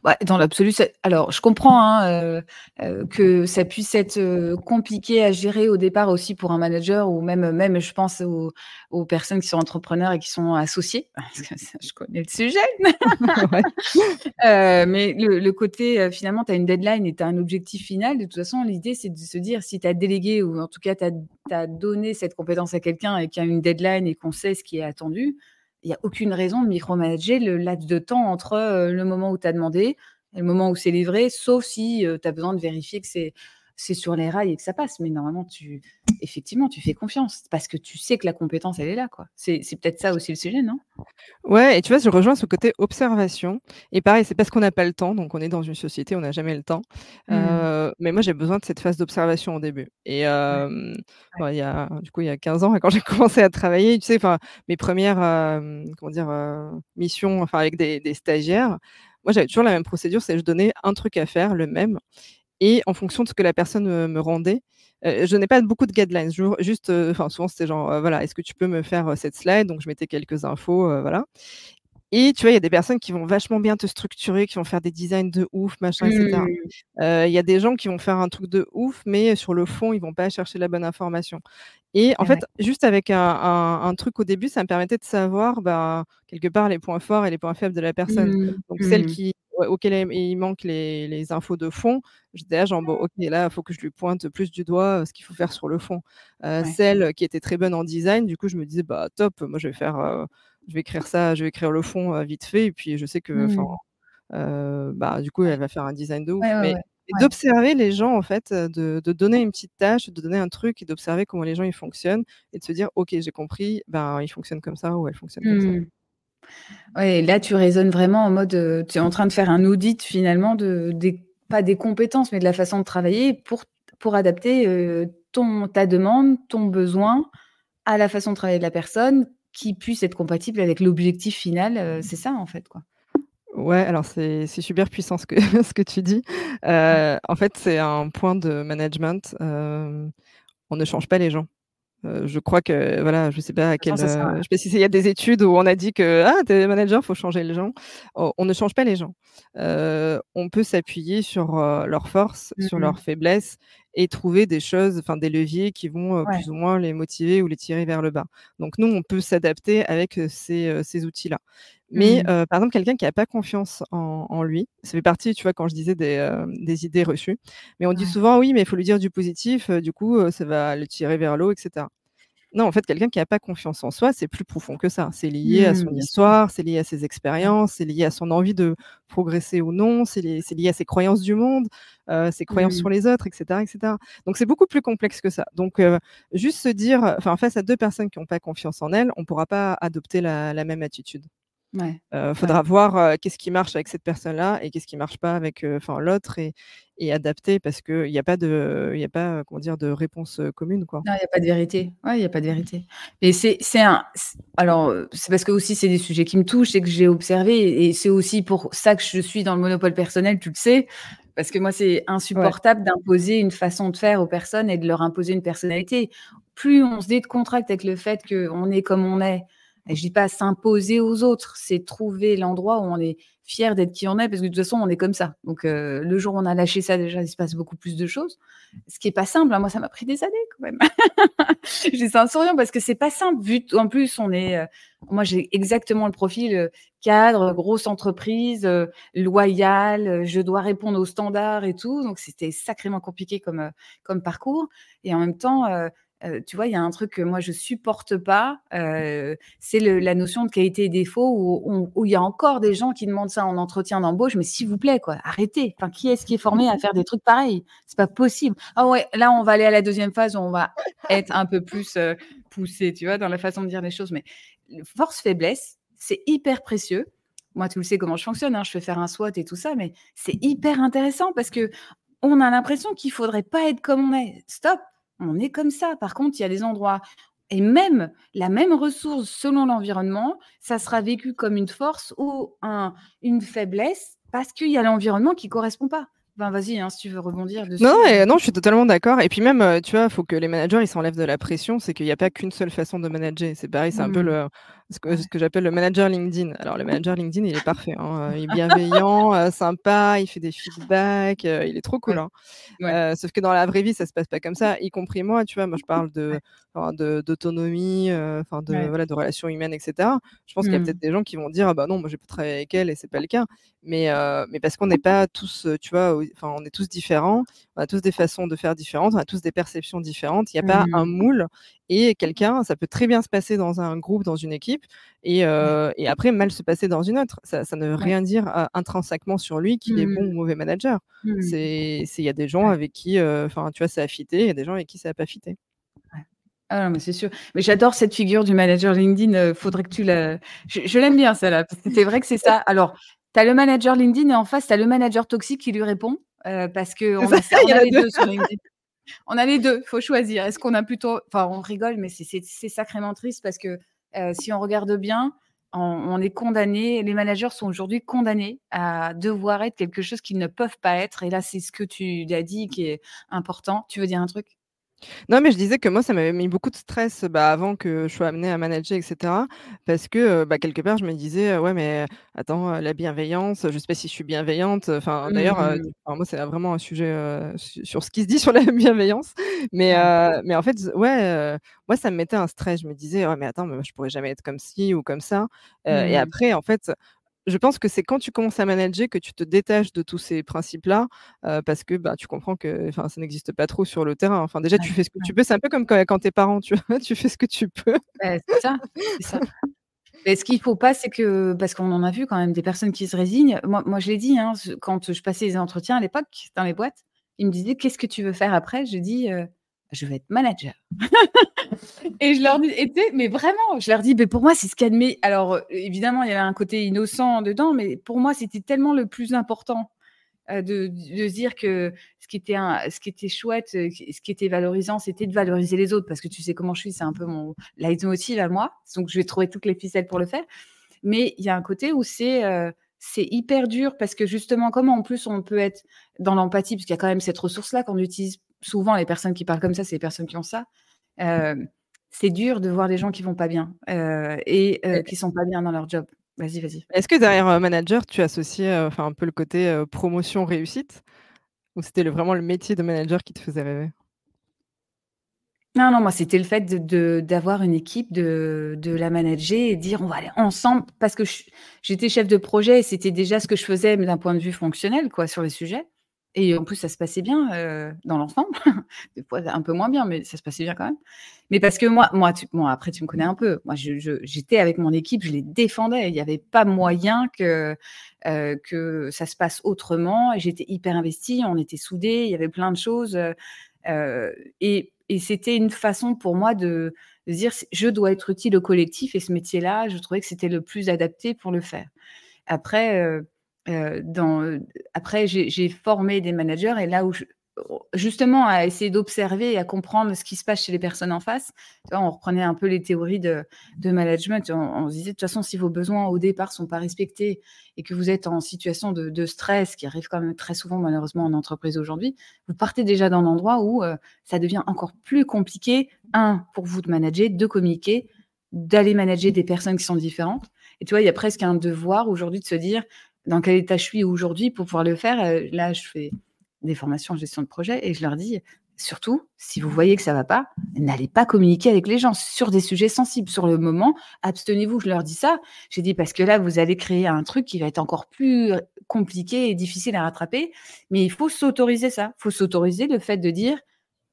Ouais, dans l'absolu, alors je comprends, hein, heu heu, que ça puisse être, heu, compliqué à gérer au départ aussi pour un manager ou même même je pense aux aux personnes qui sont entrepreneurs et qui sont associés, *laughs* parce que ça je connais le sujet. *laughs* Mais le le côté, finalement, tu as une deadline et tu as un objectif final. De toute façon, l'idée, c'est de se dire si tu as délégué ou en tout cas tu as tu as donné cette compétence à quelqu'un et qu'il y a une deadline et qu'on sait ce qui est attendu, il y a aucune raison de micromanager le laps de temps entre, heu, le moment où tu as demandé et le moment où c'est livré, sauf si, heu, tu as besoin de vérifier que c'est c'est sur les rails et que ça passe. Mais normalement, tu effectivement, tu fais confiance parce que tu sais que la compétence, elle est là, quoi. C'est c'est peut-être ça aussi le sujet, non? Ouais et tu vois, je rejoins ce côté observation et pareil, c'est parce qu'on n'a pas le temps, donc on est dans une société, on n'a jamais le temps. Mmh. Heu, mais moi, j'ai besoin de cette phase d'observation au début et Ouais. il y a du coup, il y a 15 ans, *laughs* quand j'ai commencé à travailler, tu sais, mes 1res, hem, comment dire? Missions, enfin, avec des des stagiaires, moi, j'avais toujours la même procédure, c'est je donnais un truc à faire, le même et en fonction de ce que la personne, heu, me rendait, heu, je donnais pas beaucoup de guidelines, juste, heu, enfin, souvent, c'était genre, voilà: «Est-ce que tu peux me faire, cette slide?» donc je mettais quelques infos, voilà et tu vois, il y a des personnes qui vont vachement bien te structurer, qui vont faire des designs de ouf, machin et cetera. Mmh. Il y a des gens qui vont faire un truc de ouf, mais sur le fond, ils vont pas chercher la bonne information et en ouais. fait, juste avec un un un truc au début, ça me permettait de savoir, ben, quelque part, les points forts et les points faibles de la personne. Mmh. Donc celle Mmh. qui ouais, auquel il manque les les infos de fond, j'étais là genre: «Bon, OK, là, il faut que je lui pointe plus du doigt, heu, ce qu'il faut faire sur le fond». Ouais. celle qui était très bonne en design, du coup, je me disais: «Bah, top, moi, je vais faire, heu, je vais écrire ça, je vais écrire le fond, vite fait» et puis je sais que, Mmh. bah, du coup, elle va faire un design de ouf. ouais, Mais d'observer les gens, en fait, de de donner une petite tâche, de donner un truc et d'observer comment les gens, ils fonctionnent et de se dire: «OK, j'ai compris, ben, il fonctionne comme ça ou elle fonctionne comme ça». Ouais là, tu raisonnes vraiment en mode, heu, tu es en train de faire un audit finalement de pas des compétences, mais de la façon de travailler pour pour adapter, heu, ton, ta demande, ton besoin, à la façon de travailler de la personne, qui puisse être compatible avec l'objectif final. c'est ça, en fait, quoi. Ouais, alors c'est super puissant ce que, *laughs* ce que tu dis. en fait, c'est un point de management. on ne change pas les gens je crois que voilà, je sais pas à quel, je sais pas s'il y a des études où on a dit que ah t'es manager, faut changer les gens. on ne change pas les gens. on peut s'appuyer sur leurs forces, sur leurs mmh faiblesses et trouver des choses, enfin des leviers qui vont plus ou moins les motiver ou les tirer vers le bas. Donc nous, on peut s'adapter avec ces, ces outils-là. Mais mmh par exemple, quelqu'un qui n'a pas confiance en, lui, ça fait partie, tu vois, quand je disais des, des idées reçues. Mais on dit souvent, oui, mais il faut lui dire du positif, du coup, ça va le tirer vers l'eau, etc. Non, en fait, quelqu'un qui n'a pas confiance en soi, c'est plus profond que ça. C'est lié à son mmh, histoire, c'est lié à ses expériences, c'est lié à son envie de progresser ou non, c'est lié, à ses croyances du monde, ses croyances mmh. sur les autres, etc. etc. Donc, c'est beaucoup plus complexe que ça. Donc, juste se dire, enfin, face à deux personnes qui n'ont pas confiance en elles, on ne pourra pas adopter la même attitude. Il faudra voir qu'est-ce qui marche avec cette personne-là et qu'est-ce qui marche pas avec l'autre et, et, adapter parce qu'il n'y a pas de, y a pas, comment dire, de réponse commune. Quoi. Non, il n'y a pas de vérité. Ouais, il n'y a pas de vérité. Mais c'est un. Alors, c'est parce que aussi, c'est des sujets qui me touchent et que j'ai observé. Et c'est aussi pour ça que je suis dans le monopole personnel, tu le sais. Parce que moi, c'est insupportable d'imposer une façon de faire aux personnes et de leur imposer une personnalité. Plus on se décontracte avec le fait qu'on est comme on est, je dis pas s'imposer aux autres, c'est trouver l'endroit où on est fier d'être qui on est, parce que de toute façon, on est comme ça. Donc, euh, le jour où on a lâché ça, déjà, il se passe beaucoup plus de choses. Ce qui est pas simple. Hein. Moi, ça m'a pris des années quand même. *laughs* j'ai un sourire parce que c'est pas simple. Vu en plus, on est. Euh, moi, j'ai exactement le profil euh, cadre, grosse entreprise, loyale. Je dois répondre aux standards et tout. Donc, c'était sacrément compliqué comme comme parcours. Et en même temps tu vois, il y a un truc que moi je supporte pas, c'est la notion de qualité et défaut où, il y a encore des gens qui demandent ça en entretien d'embauche, mais s'il vous plaît, quoi, arrêtez. Enfin, qui est-ce qui est formé à *laughs* faire des trucs pareils? C'est pas possible. Ah ouais, là on va aller à la deuxième phase où on va être un peu plus poussé, tu vois, dans la façon de dire les choses. Mais force faiblesse, c'est hyper précieux. Moi, tu le sais comment je fonctionne. Hein, je fais faire un SWOT et tout ça, mais c'est hyper intéressant parce que on a l'impression qu'il faudrait pas être comme on est. Stop on est comme ça. Par contre, il y a des endroits et même la même ressource selon l'environnement, ça sera vécu comme une force ou une faiblesse parce qu'il y a l'environnement qui correspond pas. Ben vas-y, hein, si tu veux rebondir dessus. Non, non, je suis totalement d'accord. Et puis même, euh, tu vois, il faut que les managers ils s'enlèvent de la pression. C'est qu'il n'y a pas qu'une seule façon de manager. C'est pareil, c'est un peu mmh. le, ce que, j'appelle le manager LinkedIn. Alors le manager LinkedIn, il est parfait. Hein. Il est bienveillant, euh, sympa, il fait des feedbacks, euh, il est trop cool. Hein. sauf que dans la vraie vie, ça se passe pas comme ça. Y compris moi, tu vois, moi je parle de d'autonomie, enfin de, voilà, de relations humaines, etc. Je pense qu'il y a mmh. peut-être des gens qui vont dire, ah bah non, moi je peux travailler avec elle et c'est pas le cas. Mais, mais parce qu'on n'est pas tous, tu vois, enfin on est tous différents, on a tous des façons de faire différentes, on a tous des perceptions différentes. Il n'y a pas un mmh. moule et quelqu'un, ça peut très bien se passer dans un groupe, dans une équipe, et, et après mal se passer dans une autre. Ça, ne veut rien dire intrinsèquement sur lui qu'il est bon ou mmh. mauvais manager. C'est, il y a des gens avec qui, enfin, tu vois, ça a fité, il y a des gens avec qui ça n'a pas fité. Ah non, mais c'est sûr. Mais j'adore cette figure du manager LinkedIn. faudrait que tu la. Je, l'aime bien, celle-là. C'est vrai que c'est ça. Alors, tu as le manager LinkedIn et en face, tu as le manager toxique qui lui répond. parce qu'on a, on a les deux sur LinkedIn. On a les deux, faut choisir. Est-ce qu'on a plutôt. Enfin, on rigole, mais c'est sacrément triste parce que si on regarde bien, on, est condamné. Les managers sont aujourd'hui condamnés à devoir être quelque chose qu'ils ne peuvent pas être. Et là, c'est ce que tu as dit qui est important. Tu veux dire un truc? Non, mais je disais que moi, ça m'avait mis beaucoup de stress, bah, avant que je sois amenée à manager etc. parce que, bah, quelque part, je me disais: «Ouais, mais attends, la bienveillance, je sais pas si je suis bienveillante». Enfin, d'ailleurs, mmh moi, c'est vraiment un sujet, sur ce qui se dit sur la *laughs* bienveillance. Mais mais en fait, ouais, moi, ça me mettait un stress. Je me disais: «Ouais, mais attends, mais je pourrais jamais être comme ci ou comme ça». et mmh. après, en fait je pense que c'est quand tu commences à manager que tu te détaches de tous ces principes-là, parce que bah, tu comprends que ça n'existe pas trop sur le terrain. Enfin, déjà, tu fais ce que tu peux. C'est un peu comme quand, quand tes parents, tu *laughs* tu fais ce que tu peux. c'est ça. ça. Et ce qu'il ne faut pas, c'est que, parce qu'on en a vu quand même des personnes qui se résignent. Moi, moi je l'ai dit, hein, quand je passais les entretiens à l'époque dans les boîtes, ils me disaient Qu'est-ce que tu veux faire après? Je dis Je vais être manager. *laughs* et je leur dis, mais vraiment, je leur dis, mais pour moi, c'est ce qu'il y a Alors, évidemment, il y avait un côté innocent dedans, mais pour moi, c'était tellement le plus important. de, de, se dire que ce qui était, chouette, ce qui était valorisant, c'était de valoriser les autres, parce que tu sais comment je suis, c'est un peu mon leitmotiv à moi, donc je vais trouver toutes les ficelles pour le faire. Mais il y a un côté où c'est c'est hyper dur parce que justement, comment en plus on peut être dans l'empathie, parce qu'il y a quand même cette ressource-là qu'on utilise souvent, les personnes qui parlent comme ça, c'est les personnes qui ont ça. Euh, c'est dur de voir des gens qui vont pas bien euh, et euh, qui sont pas bien dans leur job. Vas-y, vas-y. Est-ce que derrière manager, tu associes enfin un peu le côté promotion réussite? Ou c'était vraiment le métier de manager qui te faisait rêver? Non, non, moi, c'était le fait de d'avoir une équipe, de de la manager et dire: «On va aller ensemble» parce que j'étais chef de projet et c'était déjà ce que je faisais, d'un point de vue fonctionnel, quoi, sur les sujets et en plus, ça se passait bien, dans l'ensemble. *laughs* Des fois, un peu moins bien, mais ça se passait bien quand même. Mais parce que moi moi, après, tu me connais un peu. Moi, j'étais avec mon équipe, je les défendais. Il n'y avait pas moyen que, que ça se passe autrement j'étais hyper investie, on était soudés, il y avait plein de choses, et et c'était une façon pour moi de, dire je dois être utile au collectif et ce métier-là, je trouvais que c'était le plus adapté pour le faire. Après, euh, euh, après j'ai formé des managers et là où justement à essayer d'observer et à comprendre ce qui se passe chez les personnes en face. on reprenait un peu les théories de, management. On, se disait de toute façon, si vos besoins au départ sont pas respectés et que vous êtes en situation de, stress, qui arrive quand même très souvent malheureusement en entreprise aujourd'hui, vous partez déjà dans un endroit où euh, ça devient encore plus compliqué, un, pour vous de manager, de communiquer, d'aller manager des personnes qui sont différentes. Et tu vois, il y a presque un devoir aujourd'hui de se dire dans quel état je suis aujourd'hui pour pouvoir le faire. Euh, là, je fais des formations en gestion de projet et je leur dis surtout, si vous voyez que ça va pas, n'allez pas communiquer avec les gens sur des sujets sensibles. Sur le moment, abstenez-vous. Je leur dis ça. J'ai dit parce que là, vous allez créer un truc qui va être encore plus compliqué et difficile à rattraper. Mais il faut s'autoriser ça. Il faut s'autoriser le fait de dire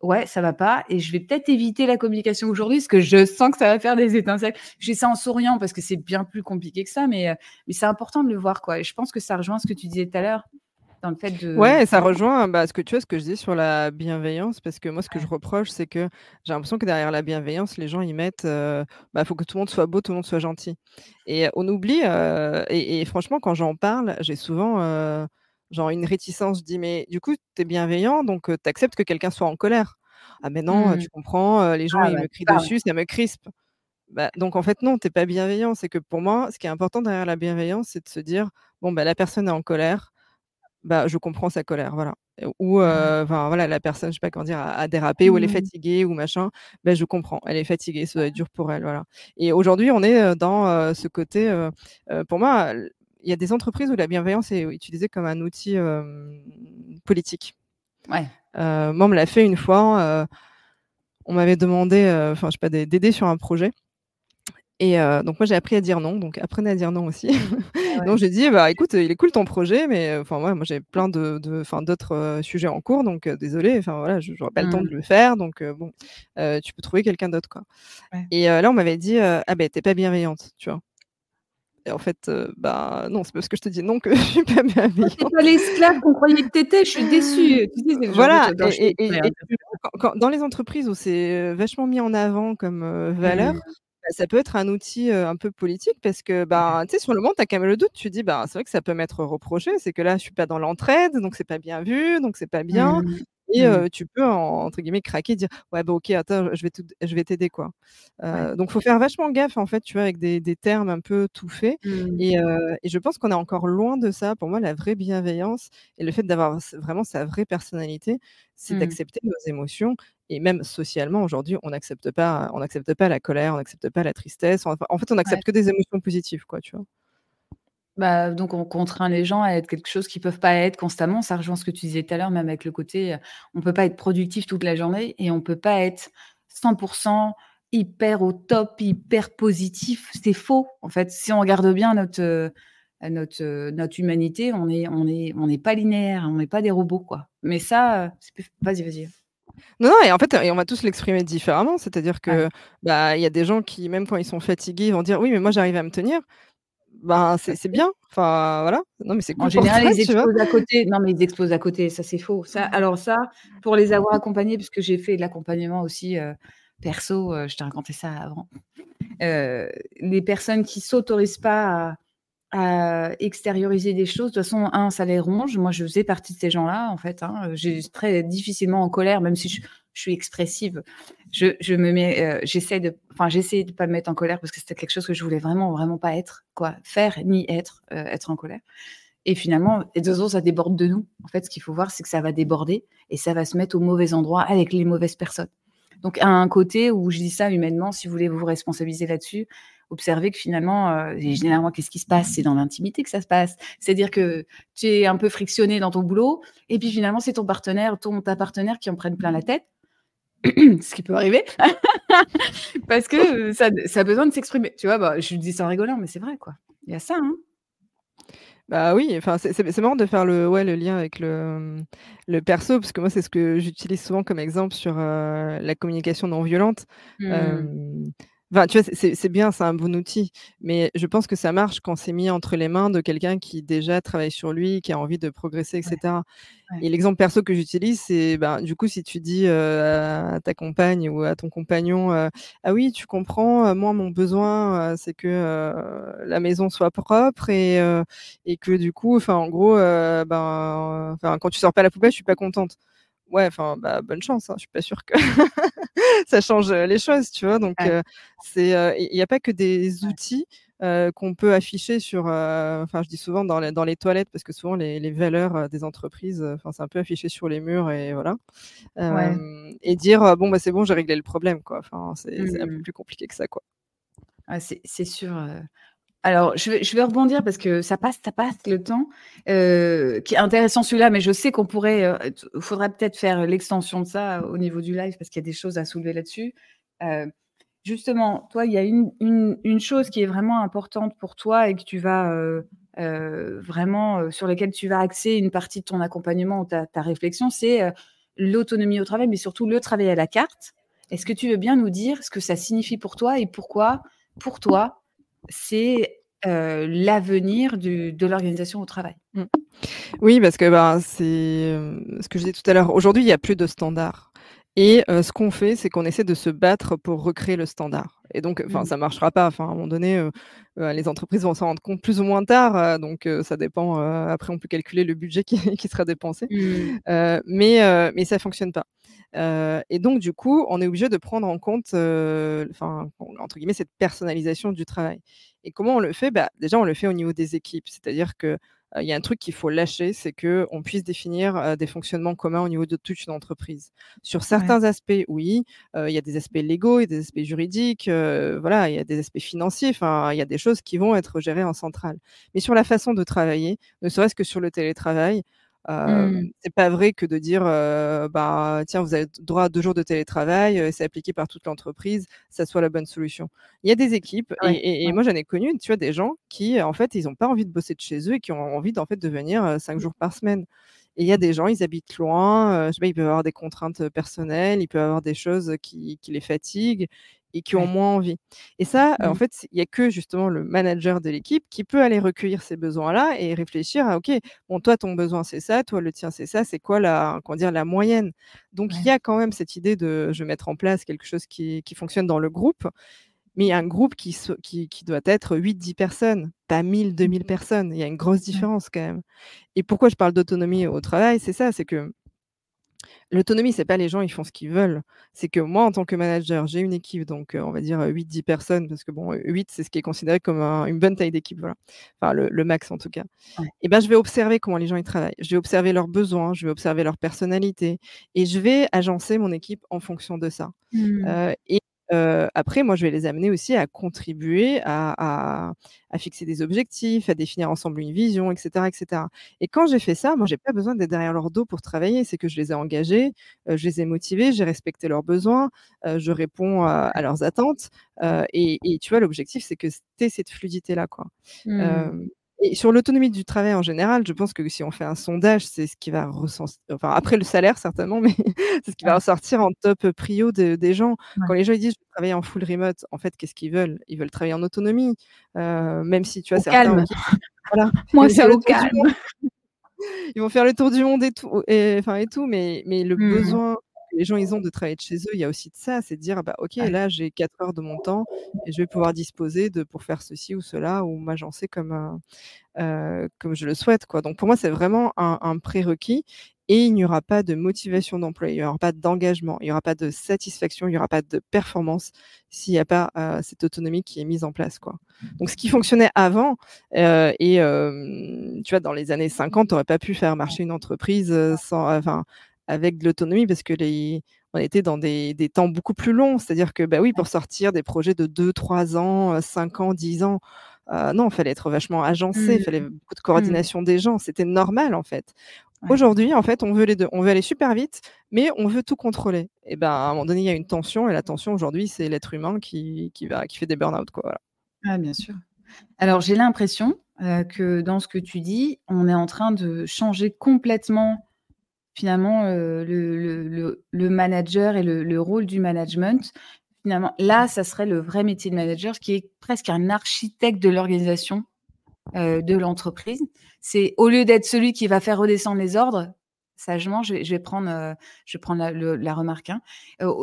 ouais, ça va pas, et je vais peut-être éviter la communication aujourd'hui parce que je sens que ça va faire des étincelles. J'ai ça en souriant parce que c'est bien plus compliqué que ça, mais, euh, mais c'est important de le voir, quoi. Et je pense que ça rejoint ce que tu disais tout à l'heure le fait de. Ouais, ça rejoint bah, ce que tu vois, ce que je dis sur la bienveillance, parce que moi, ce que je reproche, c'est que j'ai l'impression que derrière la bienveillance, les gens ils mettent, euh, bah, faut que tout le monde soit beau, tout le monde soit gentil. Et on oublie, euh, et, franchement, quand j'en parle, j'ai souvent euh, genre une réticence. Je dis, mais du coup, tu es bienveillant, donc tu acceptes que quelqu'un soit en colère. Ah, mais non, tu mmh. comprends, les gens, ah ils me crient dessus, ça me crispe. Bah, donc en fait, non, tu n'es pas bienveillant. C'est que pour moi, ce qui est important derrière la bienveillance, c'est de se dire, bon, bah, la personne est en colère bah, je comprends sa colère, voilà. Ou enfin voilà, la personne, je sais pas comment dire, a, dérapé, ou elle est mmh. fatiguée, ou machin. Ben, je comprends, elle est fatiguée, ça doit être dur pour elle, voilà. Et aujourd'hui, on est dans ce côté. pour moi, il y a des entreprises où la bienveillance est utilisée comme un outil politique. Ouais. moi, on me l'a fait une fois. on m'avait demandé, enfin, je sais pas, d'aider sur un projet. Et donc moi j'ai appris à dire non, donc apprenez à dire non aussi. Ah *laughs* donc j'ai dit bah écoute, il est cool ton projet, mais enfin moi j'ai plein de, d'autres sujets en cours, donc désolé, enfin voilà, j'aurais pas le temps de mmh. le faire, donc bon, tu peux trouver quelqu'un d'autre quoi. Et là on m'avait dit ah ben t'es pas bienveillante, tu vois. Et en fait, bah non, c'est parce que je te dis non que *laughs* je suis pas bienveillante. C'est pas l'esclave qu'on croyait que t'étais, je suis déçue. voilà. Et, dans les entreprises où c'est vachement mis en avant comme valeur, mmh. Bah, ça peut être un outil un peu politique parce que, bah, tu sais, sur le moment, tu as quand même le doute. Tu dis, bah, c'est vrai que ça peut m'être reproché. C'est que là, je suis pas dans l'entraide, donc c'est pas bien vu, donc c'est pas bien. Mmh. Et mmh. tu peux, entre guillemets, craquer, dire ouais, bah, ok, attends, je vais, je vais t'aider, quoi. Euh, Donc, faut faire vachement gaffe, en fait, tu vois, avec des, des termes un peu tout faits. Mmh. Et, et, je pense qu'on est encore loin de ça. Pour moi, la vraie bienveillance et le fait d'avoir vraiment sa vraie personnalité, c'est d'accepter nos émotions et même socialement, aujourd'hui, on n'accepte pas, on n'accepte pas la colère, on n'accepte pas la tristesse. en fait, on n'accepte que des émotions positives, quoi, tu vois? Bah, donc on contraint les gens à être quelque chose qu'ils peuvent pas être constamment. Ça rejoint ce que tu disais tout à l'heure, même avec le côté, on peut pas être productif toute la journée et on peut pas être 100% hyper au top, hyper positif. C'est faux, en fait. Si on regarde bien notre, notre, notre humanité, on est on est on n'est pas linéaire, on n'est pas des robots, quoi. Mais ça, vas-y, vas-y. Non, non, et en fait, et on va tous l'exprimer différemment. C'est-à-dire que, bah, il y a des gens qui, même quand ils sont fatigués, vont dire: «Oui, mais moi j'arrive à me tenir». Ben, c'est bien. Enfin, voilà. Non, mais c'est En général, ils exposent à côté. Non, mais ils exposent à côté, ça c'est faux. Ça, alors ça, pour les avoir accompagnés, puisque j'ai fait de l'accompagnement aussi perso, je t'ai raconté ça avant. les personnes qui s'autorisent pas à extérioriser des choses. De toute façon, un, ça les ronge. Moi, je faisais partie de ces gens-là, en fait. Hein. J'ai très difficilement en colère, même si je, suis expressive. Je, me mets, euh, j'essaie de, enfin, j'essaie de pas me mettre en colère parce que c'était quelque chose que je voulais vraiment, vraiment pas être, quoi, faire ni être, euh, être en colère. Et finalement, et de toute façon, ça déborde de nous. En fait, ce qu'il faut voir, c'est que ça va déborder et ça va se mettre au mauvais endroit avec les mauvaises personnes. Donc, à un côté où je dis ça humainement, si vous voulez vous responsabiliser là-dessus, observez que finalement, euh, généralement, qu'est-ce qui se passe? C'est dans l'intimité que ça se passe. C'est-à-dire que tu es un peu frictionné dans ton boulot, et puis finalement, c'est ton partenaire, ton ta partenaire qui en prenne plein la tête. *clears throat* ce qui peut arriver, *laughs* parce que ça, ça, a besoin de s'exprimer. Tu vois, bah, je dis ça en rigolant, mais c'est vrai, quoi. Il y a ça. Hein. Bah oui, enfin, c'est marrant de faire le, ouais, le lien avec le, le perso, parce que moi, c'est ce que j'utilise souvent comme exemple sur euh, la communication non violente. Mmh. Enfin, tu vois, c'est bien, c'est un bon outil, mais je pense que ça marche quand c'est mis entre les mains de quelqu'un qui déjà travaille sur lui, qui a envie de progresser, etc. Et l'exemple perso que j'utilise, c'est ben, du coup, si tu dis à ta compagne ou à ton compagnon, ah oui, tu comprends, moi, mon besoin, c'est que la maison soit propre et, et que du coup, enfin, en gros, ben, quand tu sors pas la poubelle, je suis pas contente ouais, enfin, bah, bonne chance. Hein, je suis pas sûre que *laughs* ça change les choses, tu vois. Donc, c'est, il n'y a pas que des outils qu'on peut afficher sur, enfin, je dis souvent dans les, dans les toilettes parce que souvent les, les valeurs des entreprises, enfin, c'est un peu affiché sur les murs et voilà. Et dire bon bah c'est bon, j'ai réglé le problème, quoi. Enfin, c'est un peu mmh. plus compliqué que ça, quoi. C'est sûr. Alors, je vais, rebondir parce que ça passe, ça passe le temps, euh, qui est intéressant celui-là, mais je sais qu'on pourrait, il euh, faudrait peut-être faire l'extension de ça au niveau du live parce qu'il y a des choses à soulever là-dessus. Euh, justement, toi, il y a une, une, chose qui est vraiment importante pour toi et que tu vas vraiment, sur laquelle tu vas axer une partie de ton accompagnement ou ta réflexion, c'est l'autonomie au travail, mais surtout le travail à la carte. Est-ce que tu veux bien nous dire ce que ça signifie pour toi et pourquoi, pour toi, c'est l'avenir de l'organisation au travail. Mmh. Oui, parce que bah, c'est ce que je disais tout à l'heure. Aujourd'hui, il n'y a plus de standard. Et ce qu'on fait, c'est qu'on essaie de se battre pour recréer le standard. Et donc, enfin, mmh. ça marchera pas. Enfin, à un moment donné, les entreprises vont s'en rendre compte plus ou moins tard. donc, ça dépend. après, on peut calculer le budget qui, *laughs* sera dépensé. Mmh. mais, mais ça fonctionne pas. et donc, du coup, on est obligé de prendre en compte, enfin, entre guillemets, cette personnalisation du travail. Et comment on le fait? Bah, Déjà, on le fait au niveau des équipes. C'est-à-dire que il y a un truc qu'il faut lâcher, c'est qu'on puisse définir des fonctionnements communs au niveau de toute une entreprise. Sur certains aspects, oui, il y a des aspects légaux, il y a des aspects juridiques, voilà, il y a des aspects financiers, enfin, il y a des choses qui vont être gérées en centrale. Mais sur la façon de travailler, ne serait-ce que sur le télétravail, Mmh. C'est pas vrai que de dire bah tiens vous avez droit à deux jours de télétravail, c'est appliqué par toute l'entreprise, ça soit la bonne solution. Il y a des équipes et, moi j'en ai connu, tu vois, des gens qui en fait ils n'ont pas envie de bosser de chez eux et qui ont envie en fait de venir cinq jours par semaine. Et il y a des gens, ils habitent loin, je sais pas, ils peuvent avoir des contraintes personnelles, ils peuvent avoir des choses qui, qui les fatiguent et qui ont moins envie. Et ça, en mmh. fait, il n'y a que justement le manager de l'équipe qui peut aller recueillir ces besoins-là et réfléchir à, OK, bon, toi, ton besoin, c'est ça, toi, le tien, c'est ça, c'est quoi la, comment dire, la moyenne? Donc, il y a quand même cette idée de, je vais mettre en place quelque chose qui, qui fonctionne dans le groupe, mais un groupe qui, qui, qui doit être 8-10 personnes, pas 1000, 2000 mmh. personnes. Il y a une grosse différence quand même. Et pourquoi je parle d'autonomie au travail? C'est ça, c'est que L'autonomie, c'est pas les gens, ils font ce qu'ils veulent. C'est que moi, en tant que manager, j'ai une équipe, donc on va dire 8-10 personnes, parce que bon, 8, c'est ce qui est considéré comme une bonne taille d'équipe, voilà. Enfin, le, max en tout cas. Et ben, je vais observer comment les gens ils travaillent. Je vais observer leurs besoins, je vais observer leur personnalité, et je vais agencer mon équipe en fonction de ça. Mmh. et après, moi, je vais les amener aussi à contribuer à, fixer des objectifs, à définir ensemble une vision, etc. etc. Et quand j'ai fait ça, moi, j'ai pas besoin d'être derrière leur dos pour travailler. C'est que je les ai engagés, je les ai motivés, j'ai respecté leurs besoins, je réponds à, leurs attentes. Et, tu vois, l'objectif, c'est que tu cette fluidité-là. quoi. Mmh. Et sur l'autonomie du travail en général, je pense que si on fait un sondage, c'est ce qui va ressortir, enfin après le salaire certainement, mais *laughs* c'est ce qui va ressortir en top prio des gens. Quand les gens ils disent je veux travailler en full remote, en fait, qu'est-ce qu'ils veulent? Ils veulent travailler en autonomie, euh, même si tu vois certains. Calme. Voilà. *laughs* Moi c'est au calme. *laughs* Ils vont faire le tour du monde et tout, et, enfin et tout, mais mais le mmh. besoin les gens ils ont de travailler de chez eux, il y a aussi de ça, c'est de dire bah ok là j'ai 4 heures de mon temps et je vais pouvoir disposer de pour faire ceci ou cela ou m'agencer comme euh, comme je le souhaite quoi. Donc pour moi c'est vraiment un, un prérequis et il n'y aura pas de motivation d'emploi, il n'y aura pas d'engagement, il n'y aura pas de satisfaction, il n'y aura pas de performance s'il n'y a pas euh, cette autonomie qui est mise en place. Quoi. Donc ce qui fonctionnait avant, euh, et euh, tu vois, dans les années 50, tu n'aurais pas pu faire marcher une entreprise sans, enfin, avec de l'autonomie parce que les, on était dans des, des temps beaucoup plus longs. C'est-à-dire que, bah oui, pour sortir des projets de 2, 3 ans, 5 ans, 10 ans, non, il fallait être vachement agencé, il fallait mmh. beaucoup de coordination des gens. C'était normal, en fait. Aujourd'hui, en fait, on veut les deux. On veut aller super vite, mais on veut tout contrôler. Et ben, à un moment donné, il y a une tension, et la tension aujourd'hui, c'est l'être humain qui, qui, va, qui fait des burn-out. Quoi, Ah, bien sûr. Alors, j'ai l'impression euh, que dans ce que tu dis, on est en train de changer complètement, finalement, euh, le, le, le, manager et le, rôle du management. Finalement, là, ça serait le vrai métier de manager, qui est presque un architecte de l'organisation euh, de l'entreprise. C'est au lieu d'être celui qui va faire redescendre les ordres, sagement, je vais, prendre, euh, je vais la, remarque, hein,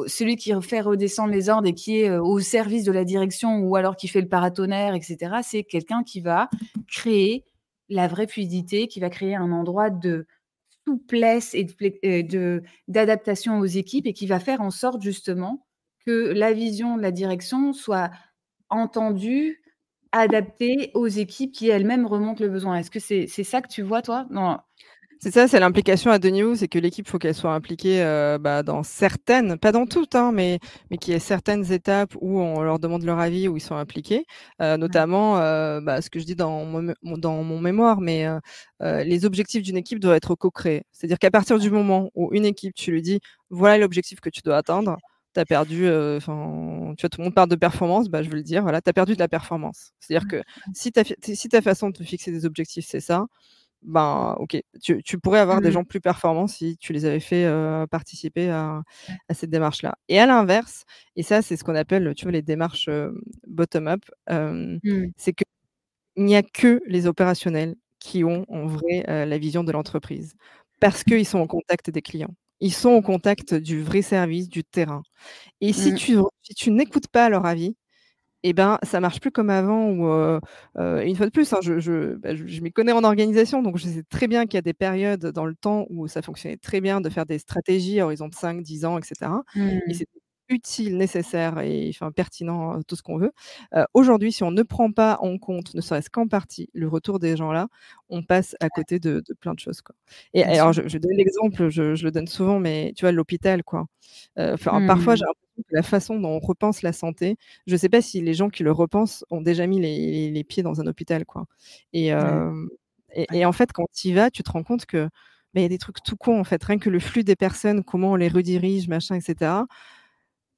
celui qui fait redescendre les ordres et qui est au service de la direction ou alors qui fait le paratonnerre, etc., c'est quelqu'un qui va créer la vraie fluidité, qui va créer un endroit de souplesse et de, d'adaptation aux équipes et qui va faire en sorte justement que la vision de la direction soit entendue, adapté aux équipes qui elles-mêmes remontent le besoin. Est-ce que c'est ça que tu vois, toi. C'est ça, c'est l'implication à deux niveaux, c'est que l'équipe, faut qu'elle soit impliquée euh, bah, dans certaines, pas dans toutes, hein, mais, mais qu'il y ait certaines étapes où on leur demande leur avis, où ils sont impliqués, euh, notamment euh, bah, ce que je dis dans mon, dans mon mémoire, mais les objectifs d'une équipe doivent être co-créés. C'est-à-dire qu'à partir du moment où une équipe, tu lui dis, voilà l'objectif que tu dois atteindre, tu as perdu, enfin, tu vois, tout le monde parle de performance, bah, je veux le dire, voilà, tu as perdu de la performance. C'est-à-dire que si, si ta façon de te fixer des objectifs, c'est ça, ben, ok, tu, tu pourrais avoir des mmh. gens plus performants si tu les avais fait participer à, à cette démarche-là. Et à l'inverse, et ça, c'est ce qu'on appelle, tu vois, les démarches bottom-up, mmh. c'est qu'il n'y a que les opérationnels qui ont en vrai la vision de l'entreprise parce qu'ils sont en contact des clients ils sont au contact du vrai service, du terrain. Et si mmh. tu, si tu n'écoutes pas leur avis, eh ben, ça marche plus comme avant. Ou une fois de plus, hein, je, bah, je, je, m'y connais en organisation, donc je sais très bien qu'il y a des périodes dans le temps où ça fonctionnait très bien de faire des stratégies à horizon de 5, 10 ans, etc. Et c'est utile, nécessaire et enfin, pertinent, tout ce qu'on veut. Aujourd'hui, si on ne prend pas en compte, ne serait-ce qu'en partie, le retour des gens là, on passe à côté de, plein de choses. Quoi. Et alors, je, je donne l'exemple, je, le donne souvent, mais tu vois, l'hôpital, quoi. Enfin, Parfois, j'ai mmh. l'impression que la façon dont on repense la santé, je ne sais pas si les gens qui le repensent ont déjà mis les, pieds dans un hôpital, quoi. Et, et, en fait, quand tu y vas, tu te rends compte que bah, il y a des trucs tout cons, en fait. Rien que le flux des personnes, comment on les redirige, machin, etc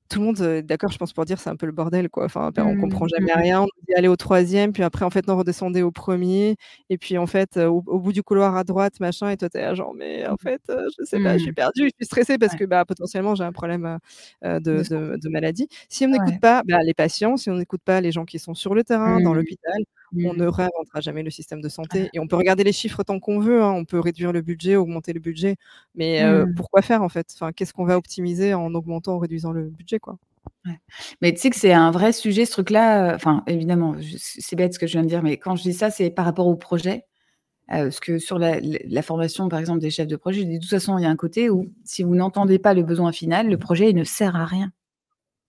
tout le monde d'accord, je pense, pour dire c'est un peu le bordel, quoi. Enfin, on comprend mmh, jamais mmh. rien. On dit aller au troisième, puis après, en fait, non, redescendez au premier. Et puis, en fait, au, bout du couloir à droite, machin, et toi, t'es là, genre, mais en mmh. fait, je sais pas, je suis perdue, je suis stressée parce que bah, potentiellement, j'ai un problème de, de, maladie. Si on n'écoute pas bah, les patients, si on n'écoute pas les gens qui sont sur le terrain, dans l'hôpital, on ne réinventera jamais le système de santé. Et on peut regarder les chiffres tant qu'on veut, hein. on peut réduire le budget, augmenter le budget. Mais pourquoi faire, en fait? Enfin, Qu'est-ce qu'on va optimiser en augmentant, en réduisant le budget quoi? Mais tu sais que c'est un vrai sujet, ce truc-là. Enfin, évidemment, c'est bête ce que je viens de dire, mais quand je dis ça, c'est par rapport au projet. parce que sur la, formation, par exemple, des chefs de projet, de toute façon, il y a un côté où si vous n'entendez pas le besoin final, le projet il ne sert à rien.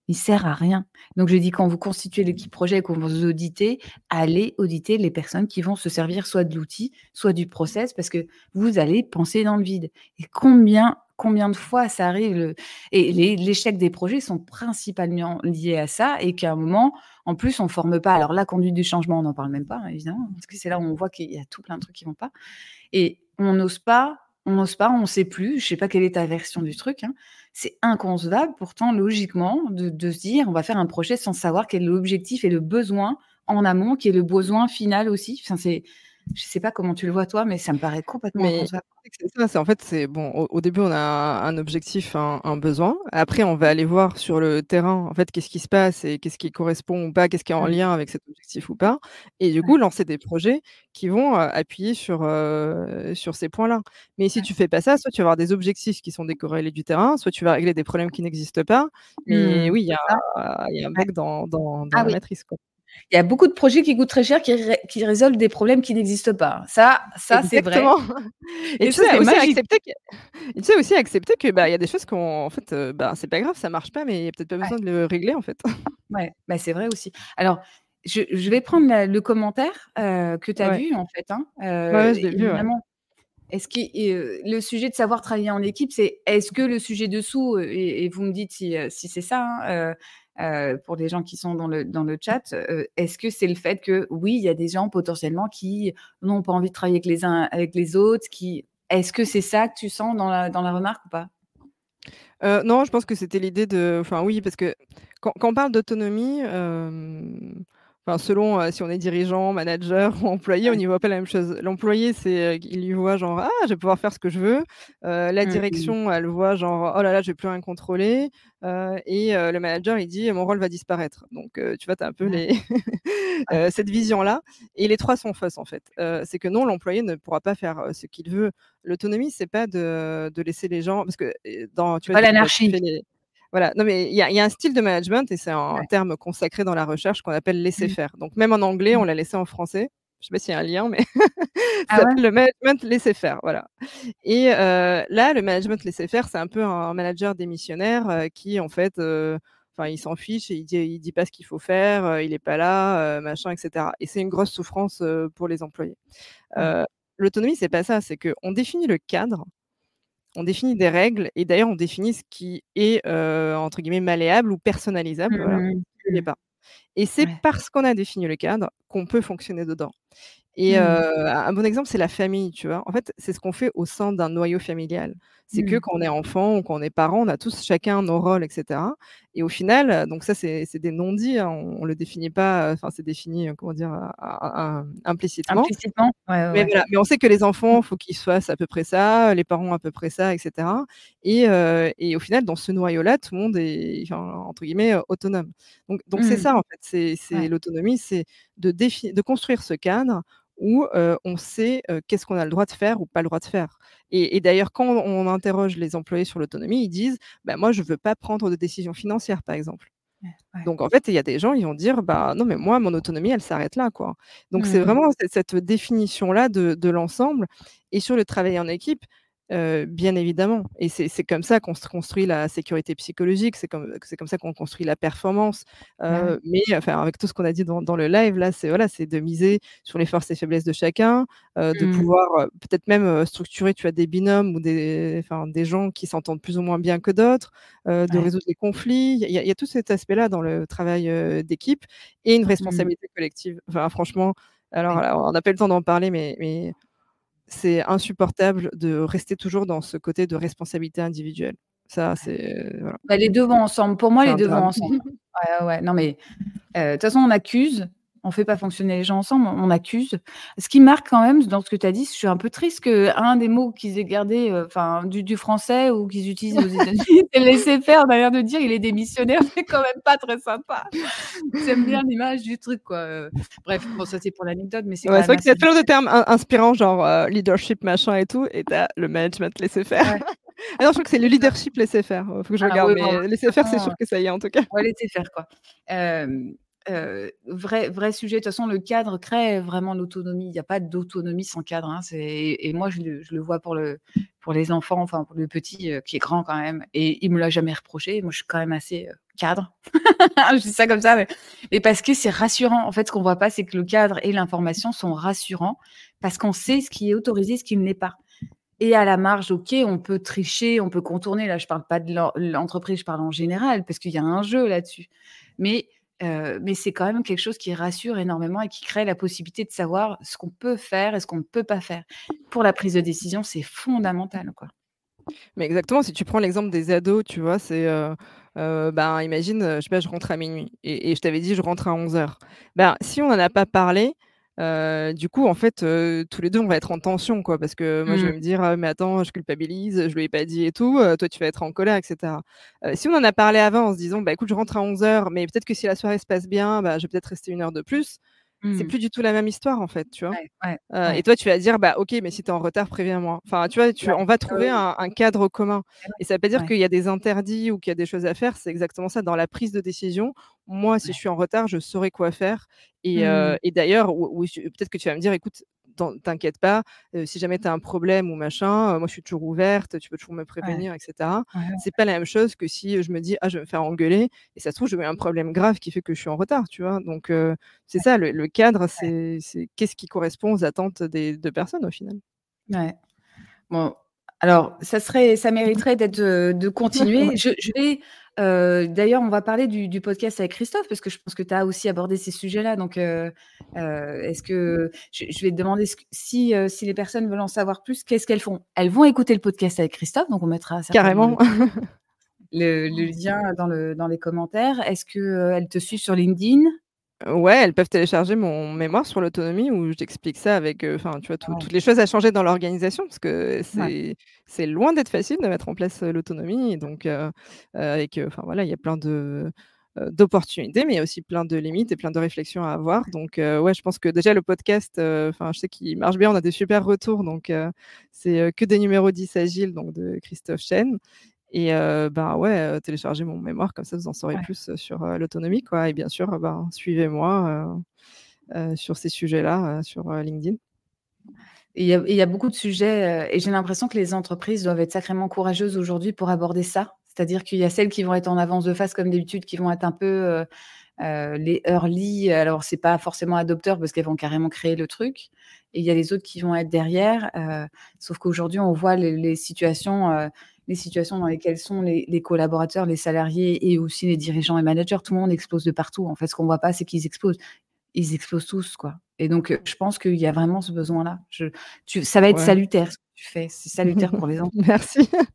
Il sert à rien. Donc, je dis, quand vous constituez l'équipe projet et qu'on vous auditez, allez auditer les personnes qui vont se servir soit de l'outil, soit du process, parce que vous allez penser dans le vide. Et combien combien de fois ça arrive Et l'échec des projets sont principalement liés à ça et qu'à un moment, en plus, on ne forme pas. Alors la conduite du changement, on n'en parle même pas, évidemment, parce que c'est là où on voit qu'il y a tout plein de trucs qui ne vont pas. Et on n'ose pas, on n'ose pas, on ne sait plus, je ne sais pas quelle est ta version du truc, hein. C'est inconcevable pourtant logiquement de, se dire on va faire un projet sans savoir quel est l'objectif et le besoin en amont, qui est le besoin final aussi. C'est Je sais pas comment tu le vois toi, mais ça me paraît complètement Mais c'est ça, en fait, c'est bon, au au début, on a un objectif, un un besoin. Après, on va aller voir sur le terrain, en fait, qu'est-ce qui se passe et qu'est-ce qui correspond ou pas, qu'est-ce qui est en Mmh. lien avec cet objectif ou pas et du coup, lancer des projets qui vont, heu, appuyer sur, heu, sur ces points-là. Mais si tu fais pas ça, soit tu vas avoir des objectifs qui sont décorrélés du terrain, soit tu vas régler des problèmes qui n'existent pas. Mais Mmh. oui, il y a il y a un bug dans dans dans Ah la oui. matrice, quoi. Il y a beaucoup de projets qui coûtent très cher, qui ré qui résolvent des problèmes qui n'existent pas. Ça ça, c'est vrai *laughs* et et tu sais aussi accepter que et tu sais aussi accepter que, bah, il y a des choses qu'en fait, heu, bah, c'est pas grave, ça marche pas, mais il y a peut-être pas Ouais. besoin de le régler, en fait. *laughs* Ouais, bah, c'est vrai aussi. Alors, je je vais prendre la le commentaire, heu, que tu as Ouais. vu, en fait, hein, ouais, je l'ai vu. Est-ce qui et heu, le sujet de savoir travailler en équipe, c'est est-ce que le sujet dessous, et et vous me dites si, c'est ça, hein, heu, pour les gens qui sont dans le dans le chat, heu, est-ce que c'est le fait que, oui, il y a des gens potentiellement qui n'ont pas envie de travailler avec les uns avec les autres, qui est-ce que c'est ça que tu sens dans la dans la remarque ou pas? Heu, non, je pense que c'était l'idée de enfin, oui, parce que quand on parle d'autonomie, enfin, selon, heu, si on est dirigeant, manager *laughs* ou employé, on n'y voit pas la même chose. L'employé, c'est, heu, il y voit genre: «Ah, je vais pouvoir faire ce que je veux», heu, la Mmh mh. direction, elle voit genre: «Oh là là, je vais plus rien contrôler», et le manager, il dit: «Mon rôle va disparaître». Donc tu vois, tu as un peu les *laughs* cette vision-là et les 3 sont fausses, en fait. C'est que non, l'employé ne pourra pas faire, ce qu'il veut. L'autonomie, c'est pas de de laisser les gens parce que, dans tu vois, l'anarchie. les voilà, non, mais il y a il y a un style de management et c'est un Ouais. terme consacré dans la recherche qu'on appelle laisser Mmh. faire. Donc même en anglais, on Mmh. l'a laissé en français. Je sais pas s'il y a un lien, mais *laughs* ça Ah ouais? le management laisser faire, voilà et heu, là, le management laisser faire, c'est un peu un manager démissionnaire, heu, qui en fait, enfin, il s'en fiche et il dit il dit pas ce qu'il faut faire, il est pas là, machin et cetera et c'est une grosse souffrance, pour les employés. Heu, l'autonomie, c'est pas ça, c'est qu'on définit le cadre, on définit des règles et d'ailleurs, on définit ce qui est, heu, entre guillemets «malléable» ou personnalisable, Mmh voilà, mmh. pas et c'est Ouais. parce qu'on a défini le cadre qu'on peut fonctionner dedans et Mmh. un bon exemple, c'est la famille, tu vois? En fait, c'est ce qu'on fait au sein d'un noyau familial. C'est que Mmh. quand on est enfant ou quand on est parent, on a tous chacun nos rôles et cetera et au final, donc ça, c'est des non-dits, hein, on on le définit pas, enfin, c'est défini, comment dire? Implicitement. Implicitement? Ouais, ouais, Mais voilà, mais on sait que les Mmh. enfants, faut qu'ils fassent à peu près ça, les parents à peu près ça et cetera et et au final, dans ce noyau-là, tout le monde est entre guillemets, «autonome». Donc donc c'est Mmh. ça, en fait, c'est Ouais. l'autonomie, c'est de de construire ce cadre où, on sait, qu'est-ce qu'on a le droit de faire ou pas le droit de faire et et d'ailleurs, quand on interroge les employés sur l'autonomie, ils disent: «Bah, moi, je veux pas prendre de décisions financières», par exemple. Ouais. Donc en fait, il y a des gens, ils vont dire: «Bah, non, mais moi, mon autonomie, elle s'arrête là, quoi». Donc c'est Mmh. vraiment cette cette définition-là de de l'ensemble et sur le travail en équipe, bien évidemment et c'est comme ça qu'on se construit la sécurité psychologique, c'est comme comme ça qu'on construit la performance, Bah, mais enfin, avec tout ce qu'on a dit dans dans le live, là, c'est voilà, de miser sur les forces et faiblesses de chacun, de Mmh. pouvoir, peut-être même, structurer, tu vois, des binômes ou des des gens qui s'entendent plus ou moins bien que d'autres, de Ouais. résoudre les conflits. Il y a il y a tout cet aspect-là dans le travail, d'équipe et une Mmh. responsabilité collective. Enfin, franchement, alors on n'a pas le temps d'en parler, mais mais c'est insupportable de rester toujours dans ce côté de responsabilité individuelle. Ça, c'est voilà. Bah, les 2 vont ensemble. Pour moi, les 2 vont ensemble. *laughs* Ouais, ouais. Non, mais heu, de toute façon, on accuse, on fait pas fonctionner les gens ensemble, on accuse. Ce qui marque quand même dans ce que tu as dit, je suis un peu triste qu'un des mots qu'ils aient gardé, heu, enfin, du du français ou qu'ils utilisent aux États-Unis, *laughs* c'est laisser faire. On a l'air de dire: «Il est démissionnaire», *laughs* c'est quand même pas très sympa. J'aime bien l'image du truc, quoi, bref, bon, ça, c'est pour l'anecdote, mais c'est Ouais, c'est vrai qu'il y a assez plein de termes in inspirants, genre, heu, leadership machin et tout et tu as le management laisser faire. Ouais. *laughs* Ah non, je crois que c'est le leadership laisser faire, heu, faut que je Alors regarde, oui, mais laisser faire, c'est façon, sûr que ça y est, en tout cas. va laisser faire, quoi. Heu, vrai vrai sujet, de toute façon, le cadre crée vraiment l'autonomie. Il y a pas d'autonomie sans cadre, hein, et moi, je le vois pour le pour les enfants, enfin, pour le petit, heu, qui est grand quand même et il me l'a jamais reproché. Moi, je suis quand même assez, heu, cadre. *laughs* Je dis ça comme ça, mais mais parce que c'est rassurant. En fait, ce qu'on voit pas, c'est que le cadre et l'information sont rassurants parce qu'on sait ce qui est autorisé, ce qui ne l'est pas et à la marge, OK, on peut tricher, on peut contourner. Là, je parle pas de l'en l'entreprise, je parle en général parce qu'il y a un jeu là-dessus. Mais mais c'est quand même quelque chose qui rassure énormément et qui crée la possibilité de savoir ce qu'on peut faire et ce qu'on ne peut pas faire. Pour la prise de décision, c'est fondamental, quoi. Mais exactement, si tu prends l'exemple des ados, tu vois, c'est, ben, imagine, je sais pas, je rentre à minuit et je t'avais dit: «Je rentre à 11:00». Ben, si on en a pas parlé, du coup, en fait, tous les deux, on va être en tension, quoi, parce que moi, je vais Mmh. me dire: «Ah mais attends, je culpabilise, je lui ai pas dit et tout», toi, tu vas être en colère et cetera. si on en a parlé avant en se disant: «Bah, écoute, je rentre à 11:00, mais peut-être que si la soirée se passe bien, bah, je vais peut-être rester 1 heure de plus», c'est Mmh. plus du tout la même histoire, en fait, tu vois? Ouais, ouais, Heu et toi, tu vas dire: «Bah, OK, mais si tu es en retard, préviens-moi». Enfin, tu vois, tu on va Ah trouver un un cadre commun Et et ça veut pas dire qu'il y a des interdits ou qu'il y a des choses à faire, c'est exactement ça. Dans la prise de décision, moi, si je suis en retard, je saurai quoi faire et Mmh. et d'ailleurs, ou ou je peut-être que tu vas me dire: «Écoute, t'inquiète pas, si jamais tu as un problème ou machin, moi, je suis toujours ouverte, tu peux toujours me prévenir et cetera». Ouais. C'est pas la même chose que si, je me dis: «Ah, je vais me faire engueuler» et ça se trouve, j'ai eu un problème grave qui fait que je suis en retard, tu vois? Donc c'est Ouais. ça le le cadre, c'est qu'est-ce qui correspond aux attentes des 2 personnes, au final? Ouais. Bon, alors ça serait ça mériterait d'être, de continuer. Je je vais, d'ailleurs, on va parler du du podcast avec Christophe parce que je pense que tu as aussi abordé ces sujets-là donc est-ce que je je vais te demander ce si, si les personnes veulent en savoir plus, qu'est-ce qu'elles font? Elles vont écouter le podcast avec Christophe, donc on mettra Carrément. *laughs* le le lien dans le dans les commentaires. Est-ce que, heu, elles te suivent sur LinkedIn? Ouais, elles peuvent télécharger mon mémoire sur l'autonomie où j'explique ça avec, heu, enfin, tu vois, tout Ouais. toutes les choses à changer dans l'organisation parce que Ouais. c'est c'est loin d'être facile de mettre en place, l'autonomie et donc heu, avec, enfin, voilà, il y a plein de, d'opportunités, mais il y a aussi plein de limites et plein de réflexions à avoir donc ouais, je pense que déjà le podcast, enfin, je sais qu'il marche bien, on a des super retours donc c'est, que des numéros 10 agiles donc de Christophe Chêne et heu, ben, ouais, téléchargez mon mémoire comme ça vous en saurez Ouais. plus, sur, l'autonomie, quoi et bien sûr, ben, suivez-moi, sur ces sujets-là, sur, LinkedIn. Il y a et il y a beaucoup de sujets, et j'ai l'impression que les entreprises doivent être sacrément courageuses aujourd'hui pour aborder ça. C'est-à-dire qu'il y a celles qui vont être en avance de phase comme d'habitude, qui vont être un peu, les early, alors c'est pas forcément adopteurs parce qu'elles vont carrément créer le truc et il y a les autres qui vont être derrière, sauf qu'aujourd'hui on voit les les situations, les situations dans lesquelles sont les les collaborateurs, les salariés et aussi les dirigeants et managers. Tout le monde explose de partout. En fait, ce qu'on voit pas, c'est qu'ils explosent. Ils explosent tous, quoi et donc heu, je pense qu'il y a vraiment ce besoin-là. Je tu ça va être Ouais. salutaire ce que tu fais. C'est salutaire pour les *laughs* entreprises. Merci. *laughs*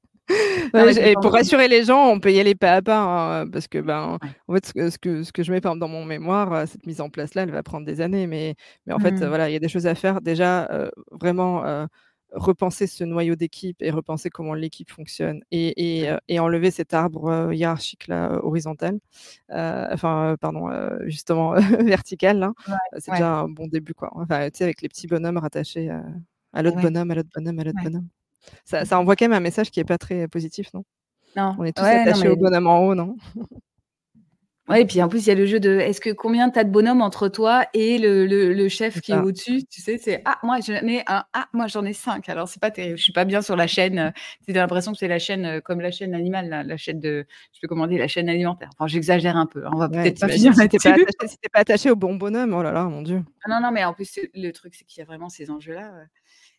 Ouais, et pour rassurer les gens, on peut y aller pas à pas, hein, parce que, ben, Ouais. en fait, ce que ce que ce que je mets, dans mon mémoire, heu, cette mise en place-là, elle va prendre des années mais mais en fait, Mmh. voilà, il y a des choses à faire. Déjà, heu, vraiment, repenser ce noyau d'équipe et repenser comment l'équipe fonctionne et et et enlever cet arbre, heu, hiérarchique-là, heu, horizontal, heu, enfin, pardon, justement *laughs* vertical, là. Ouais, Heu, c'est ouais. déjà un bon début, quoi. Enfin, tu sais, avec les petits bonhommes rattachés, à l'autre Ouais. bonhomme, à l'autre bonhomme, à l'autre bonhomme. Ça ça envoie quand même un message qui est pas très positif, non? Non, On est tous non, attachés au bonhomme en haut, non? Ouais et puis en plus, il y a le jeu de est-ce que combien tu as de bonhommes entre toi et le le le chef qui est au-dessus? Tu sais, c'est: «Ah moi j'en ai 1, ah moi j'en ai 5». Alors c'est pas terrible, je suis pas bien sur la chaîne, tu as l'impression que c'est la chaîne, heu, comme la chaîne animale la chaîne de je on dit, la chaîne alimentaire. Enfin, j'exagère un peu, hein, on va Ouais, peut-être pas finir si tu es pas attaché si pas attaché au bon bonhomme, oh là là, mon Dieu. Ah non, non, mais en plus, le truc, c'est qu'il y a vraiment ces enjeux-là,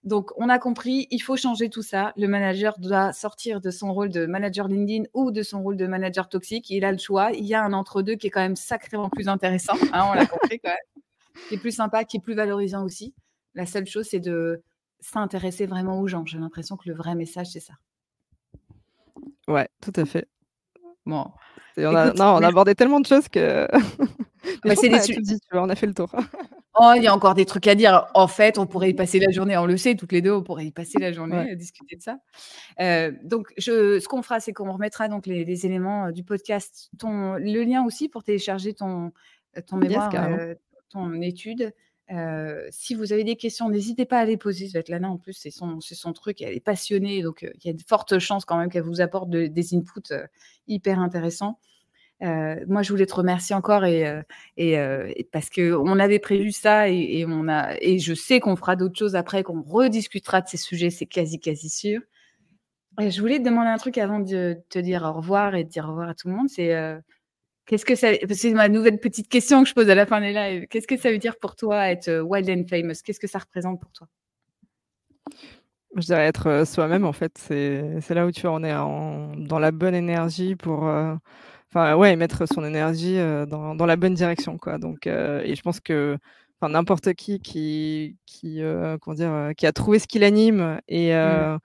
donc on a compris, il faut changer tout ça. Le manager doit sortir de son rôle de manager LinkedIn ou de son rôle de manager toxique. Il a le choix. Il y a un entre 2 qui est quand même sacrément plus intéressant, hein, on l'a compris quand même, qui est plus sympa, qui est plus valorisant aussi. La seule chose, c'est de s'intéresser vraiment aux gens. J'ai l'impression que le vrai message, c'est ça. Ouais, tout à fait. Bon, on a écoute, non, on a abordé tellement de choses que *laughs* mais Bah, c'est des tu vois? On a fait le tour. *laughs* Oh, il y a encore des trucs à dire. En fait, on pourrait y passer la journée, on le sait toutes les 2, on pourrait y passer la Ouais. journée à discuter de ça. Heu, donc je ce qu'on fera, c'est qu'on remettra donc les les éléments, heu, du podcast, ton le lien aussi pour télécharger ton, mémoire, heu, ton étude. Si vous avez des questions, n'hésitez pas à les poser. Svetlana, en plus, c'est son truc, elle est passionnée donc il y a de fortes chances quand même qu'elle vous apporte de des inputs, hyper intéressants. Moi, je voulais te remercier encore et parce qu'on avait prévu ça et on a et je sais qu'on fera d'autres choses après, qu'on rediscutera de ces sujets, c'est quasi, quasi sûr. Je voulais te demander un truc avant de te dire au revoir et de dire au revoir à tout le monde, c'est, qu'est-ce que ça c'est ma nouvelle petite question que je pose à la fin des lives. Qu'est-ce que ça veut dire pour toi être, heu, wild and famous? Qu'est-ce que ça représente pour toi? Je dirais être, heu, soi-même, en fait, c'est c'est là où tu vois, on est en dans la bonne énergie pour, enfin, ouais, mettre son énergie, dans dans la bonne direction, quoi, donc et je pense que, enfin, n'importe qui qui qui, comment dire? Qui a trouvé ce qui l'anime et Mmh.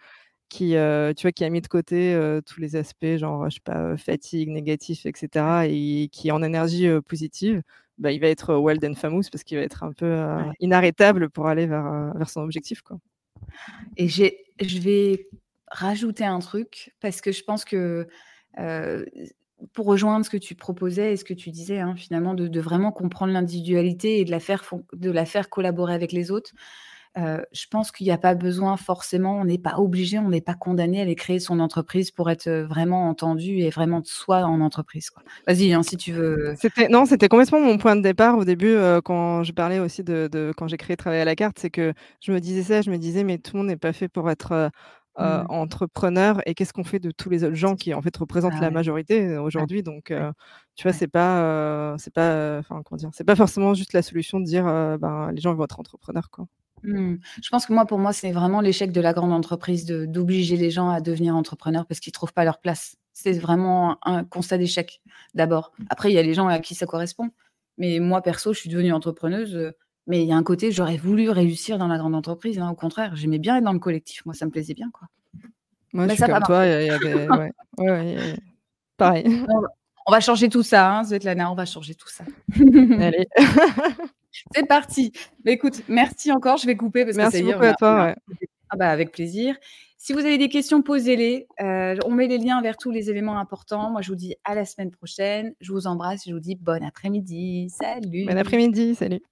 Qui, heu, tu vois, qui a mis de côté, heu, tous les aspects genre, je sais pas, heu, fatigue, négatif et cetera et qui est en énergie, positive, bah, il va être wild and famous parce qu'il va être un peu inarrêtable pour aller vers, vers son objectif. Quoi. Et je vais rajouter un truc parce que je pense que pour rejoindre ce que tu proposais et ce que tu disais, hein, finalement, de, vraiment comprendre l'individualité et de la, faire, de la faire collaborer avec les autres, je pense qu'il n'y a pas besoin forcément, on n'est pas obligé, on n'est pas condamné à aller créer son entreprise pour être vraiment entendu et vraiment de soi en entreprise. Vas-y, hein, si tu veux. C'était, non, c'était complètement mon point de départ au début quand je parlais aussi de, de quand j'ai créé Travailler à la carte, c'est que je me disais ça, je me disais, mais tout le monde n'est pas fait pour être euh, mmh. entrepreneur et qu'est-ce qu'on fait de tous les autres gens qui en fait représentent ah la majorité aujourd'hui? Donc, tu vois, c'est pas, c'est pas, enfin comment dire, c'est pas forcément juste la solution de dire, ben, les gens vont être entrepreneurs, quoi. Mmh. Je pense que moi, pour moi, c'est vraiment l'échec de la grande entreprise d'obliger les gens à devenir entrepreneurs parce qu'ils trouvent pas leur place. C'est vraiment un constat d'échec d'abord. Après, il y a les gens à qui ça correspond. Mais moi, perso, je suis devenue entrepreneuse mais il y a un côté, j'aurais voulu réussir dans la grande entreprise. Hein, au contraire, j'aimais bien être dans le collectif. Moi, ça me plaisait bien. Quoi. Moi, je suis comme toi. Y. Ouais, Pareil. On va changer tout ça, hein, Svetlana. On va changer tout ça. Allez. *laughs* C'est parti. Mais écoute, merci encore. Je vais couper parce merci que beaucoup à toi. Ah bah, avec plaisir. Si vous avez des questions, posez-les. Euh, on met les liens vers tous les éléments importants. Moi, je vous dis à la semaine prochaine. Je vous embrasse et je vous dis bon après-midi. Salut. Bon après-midi. Salut.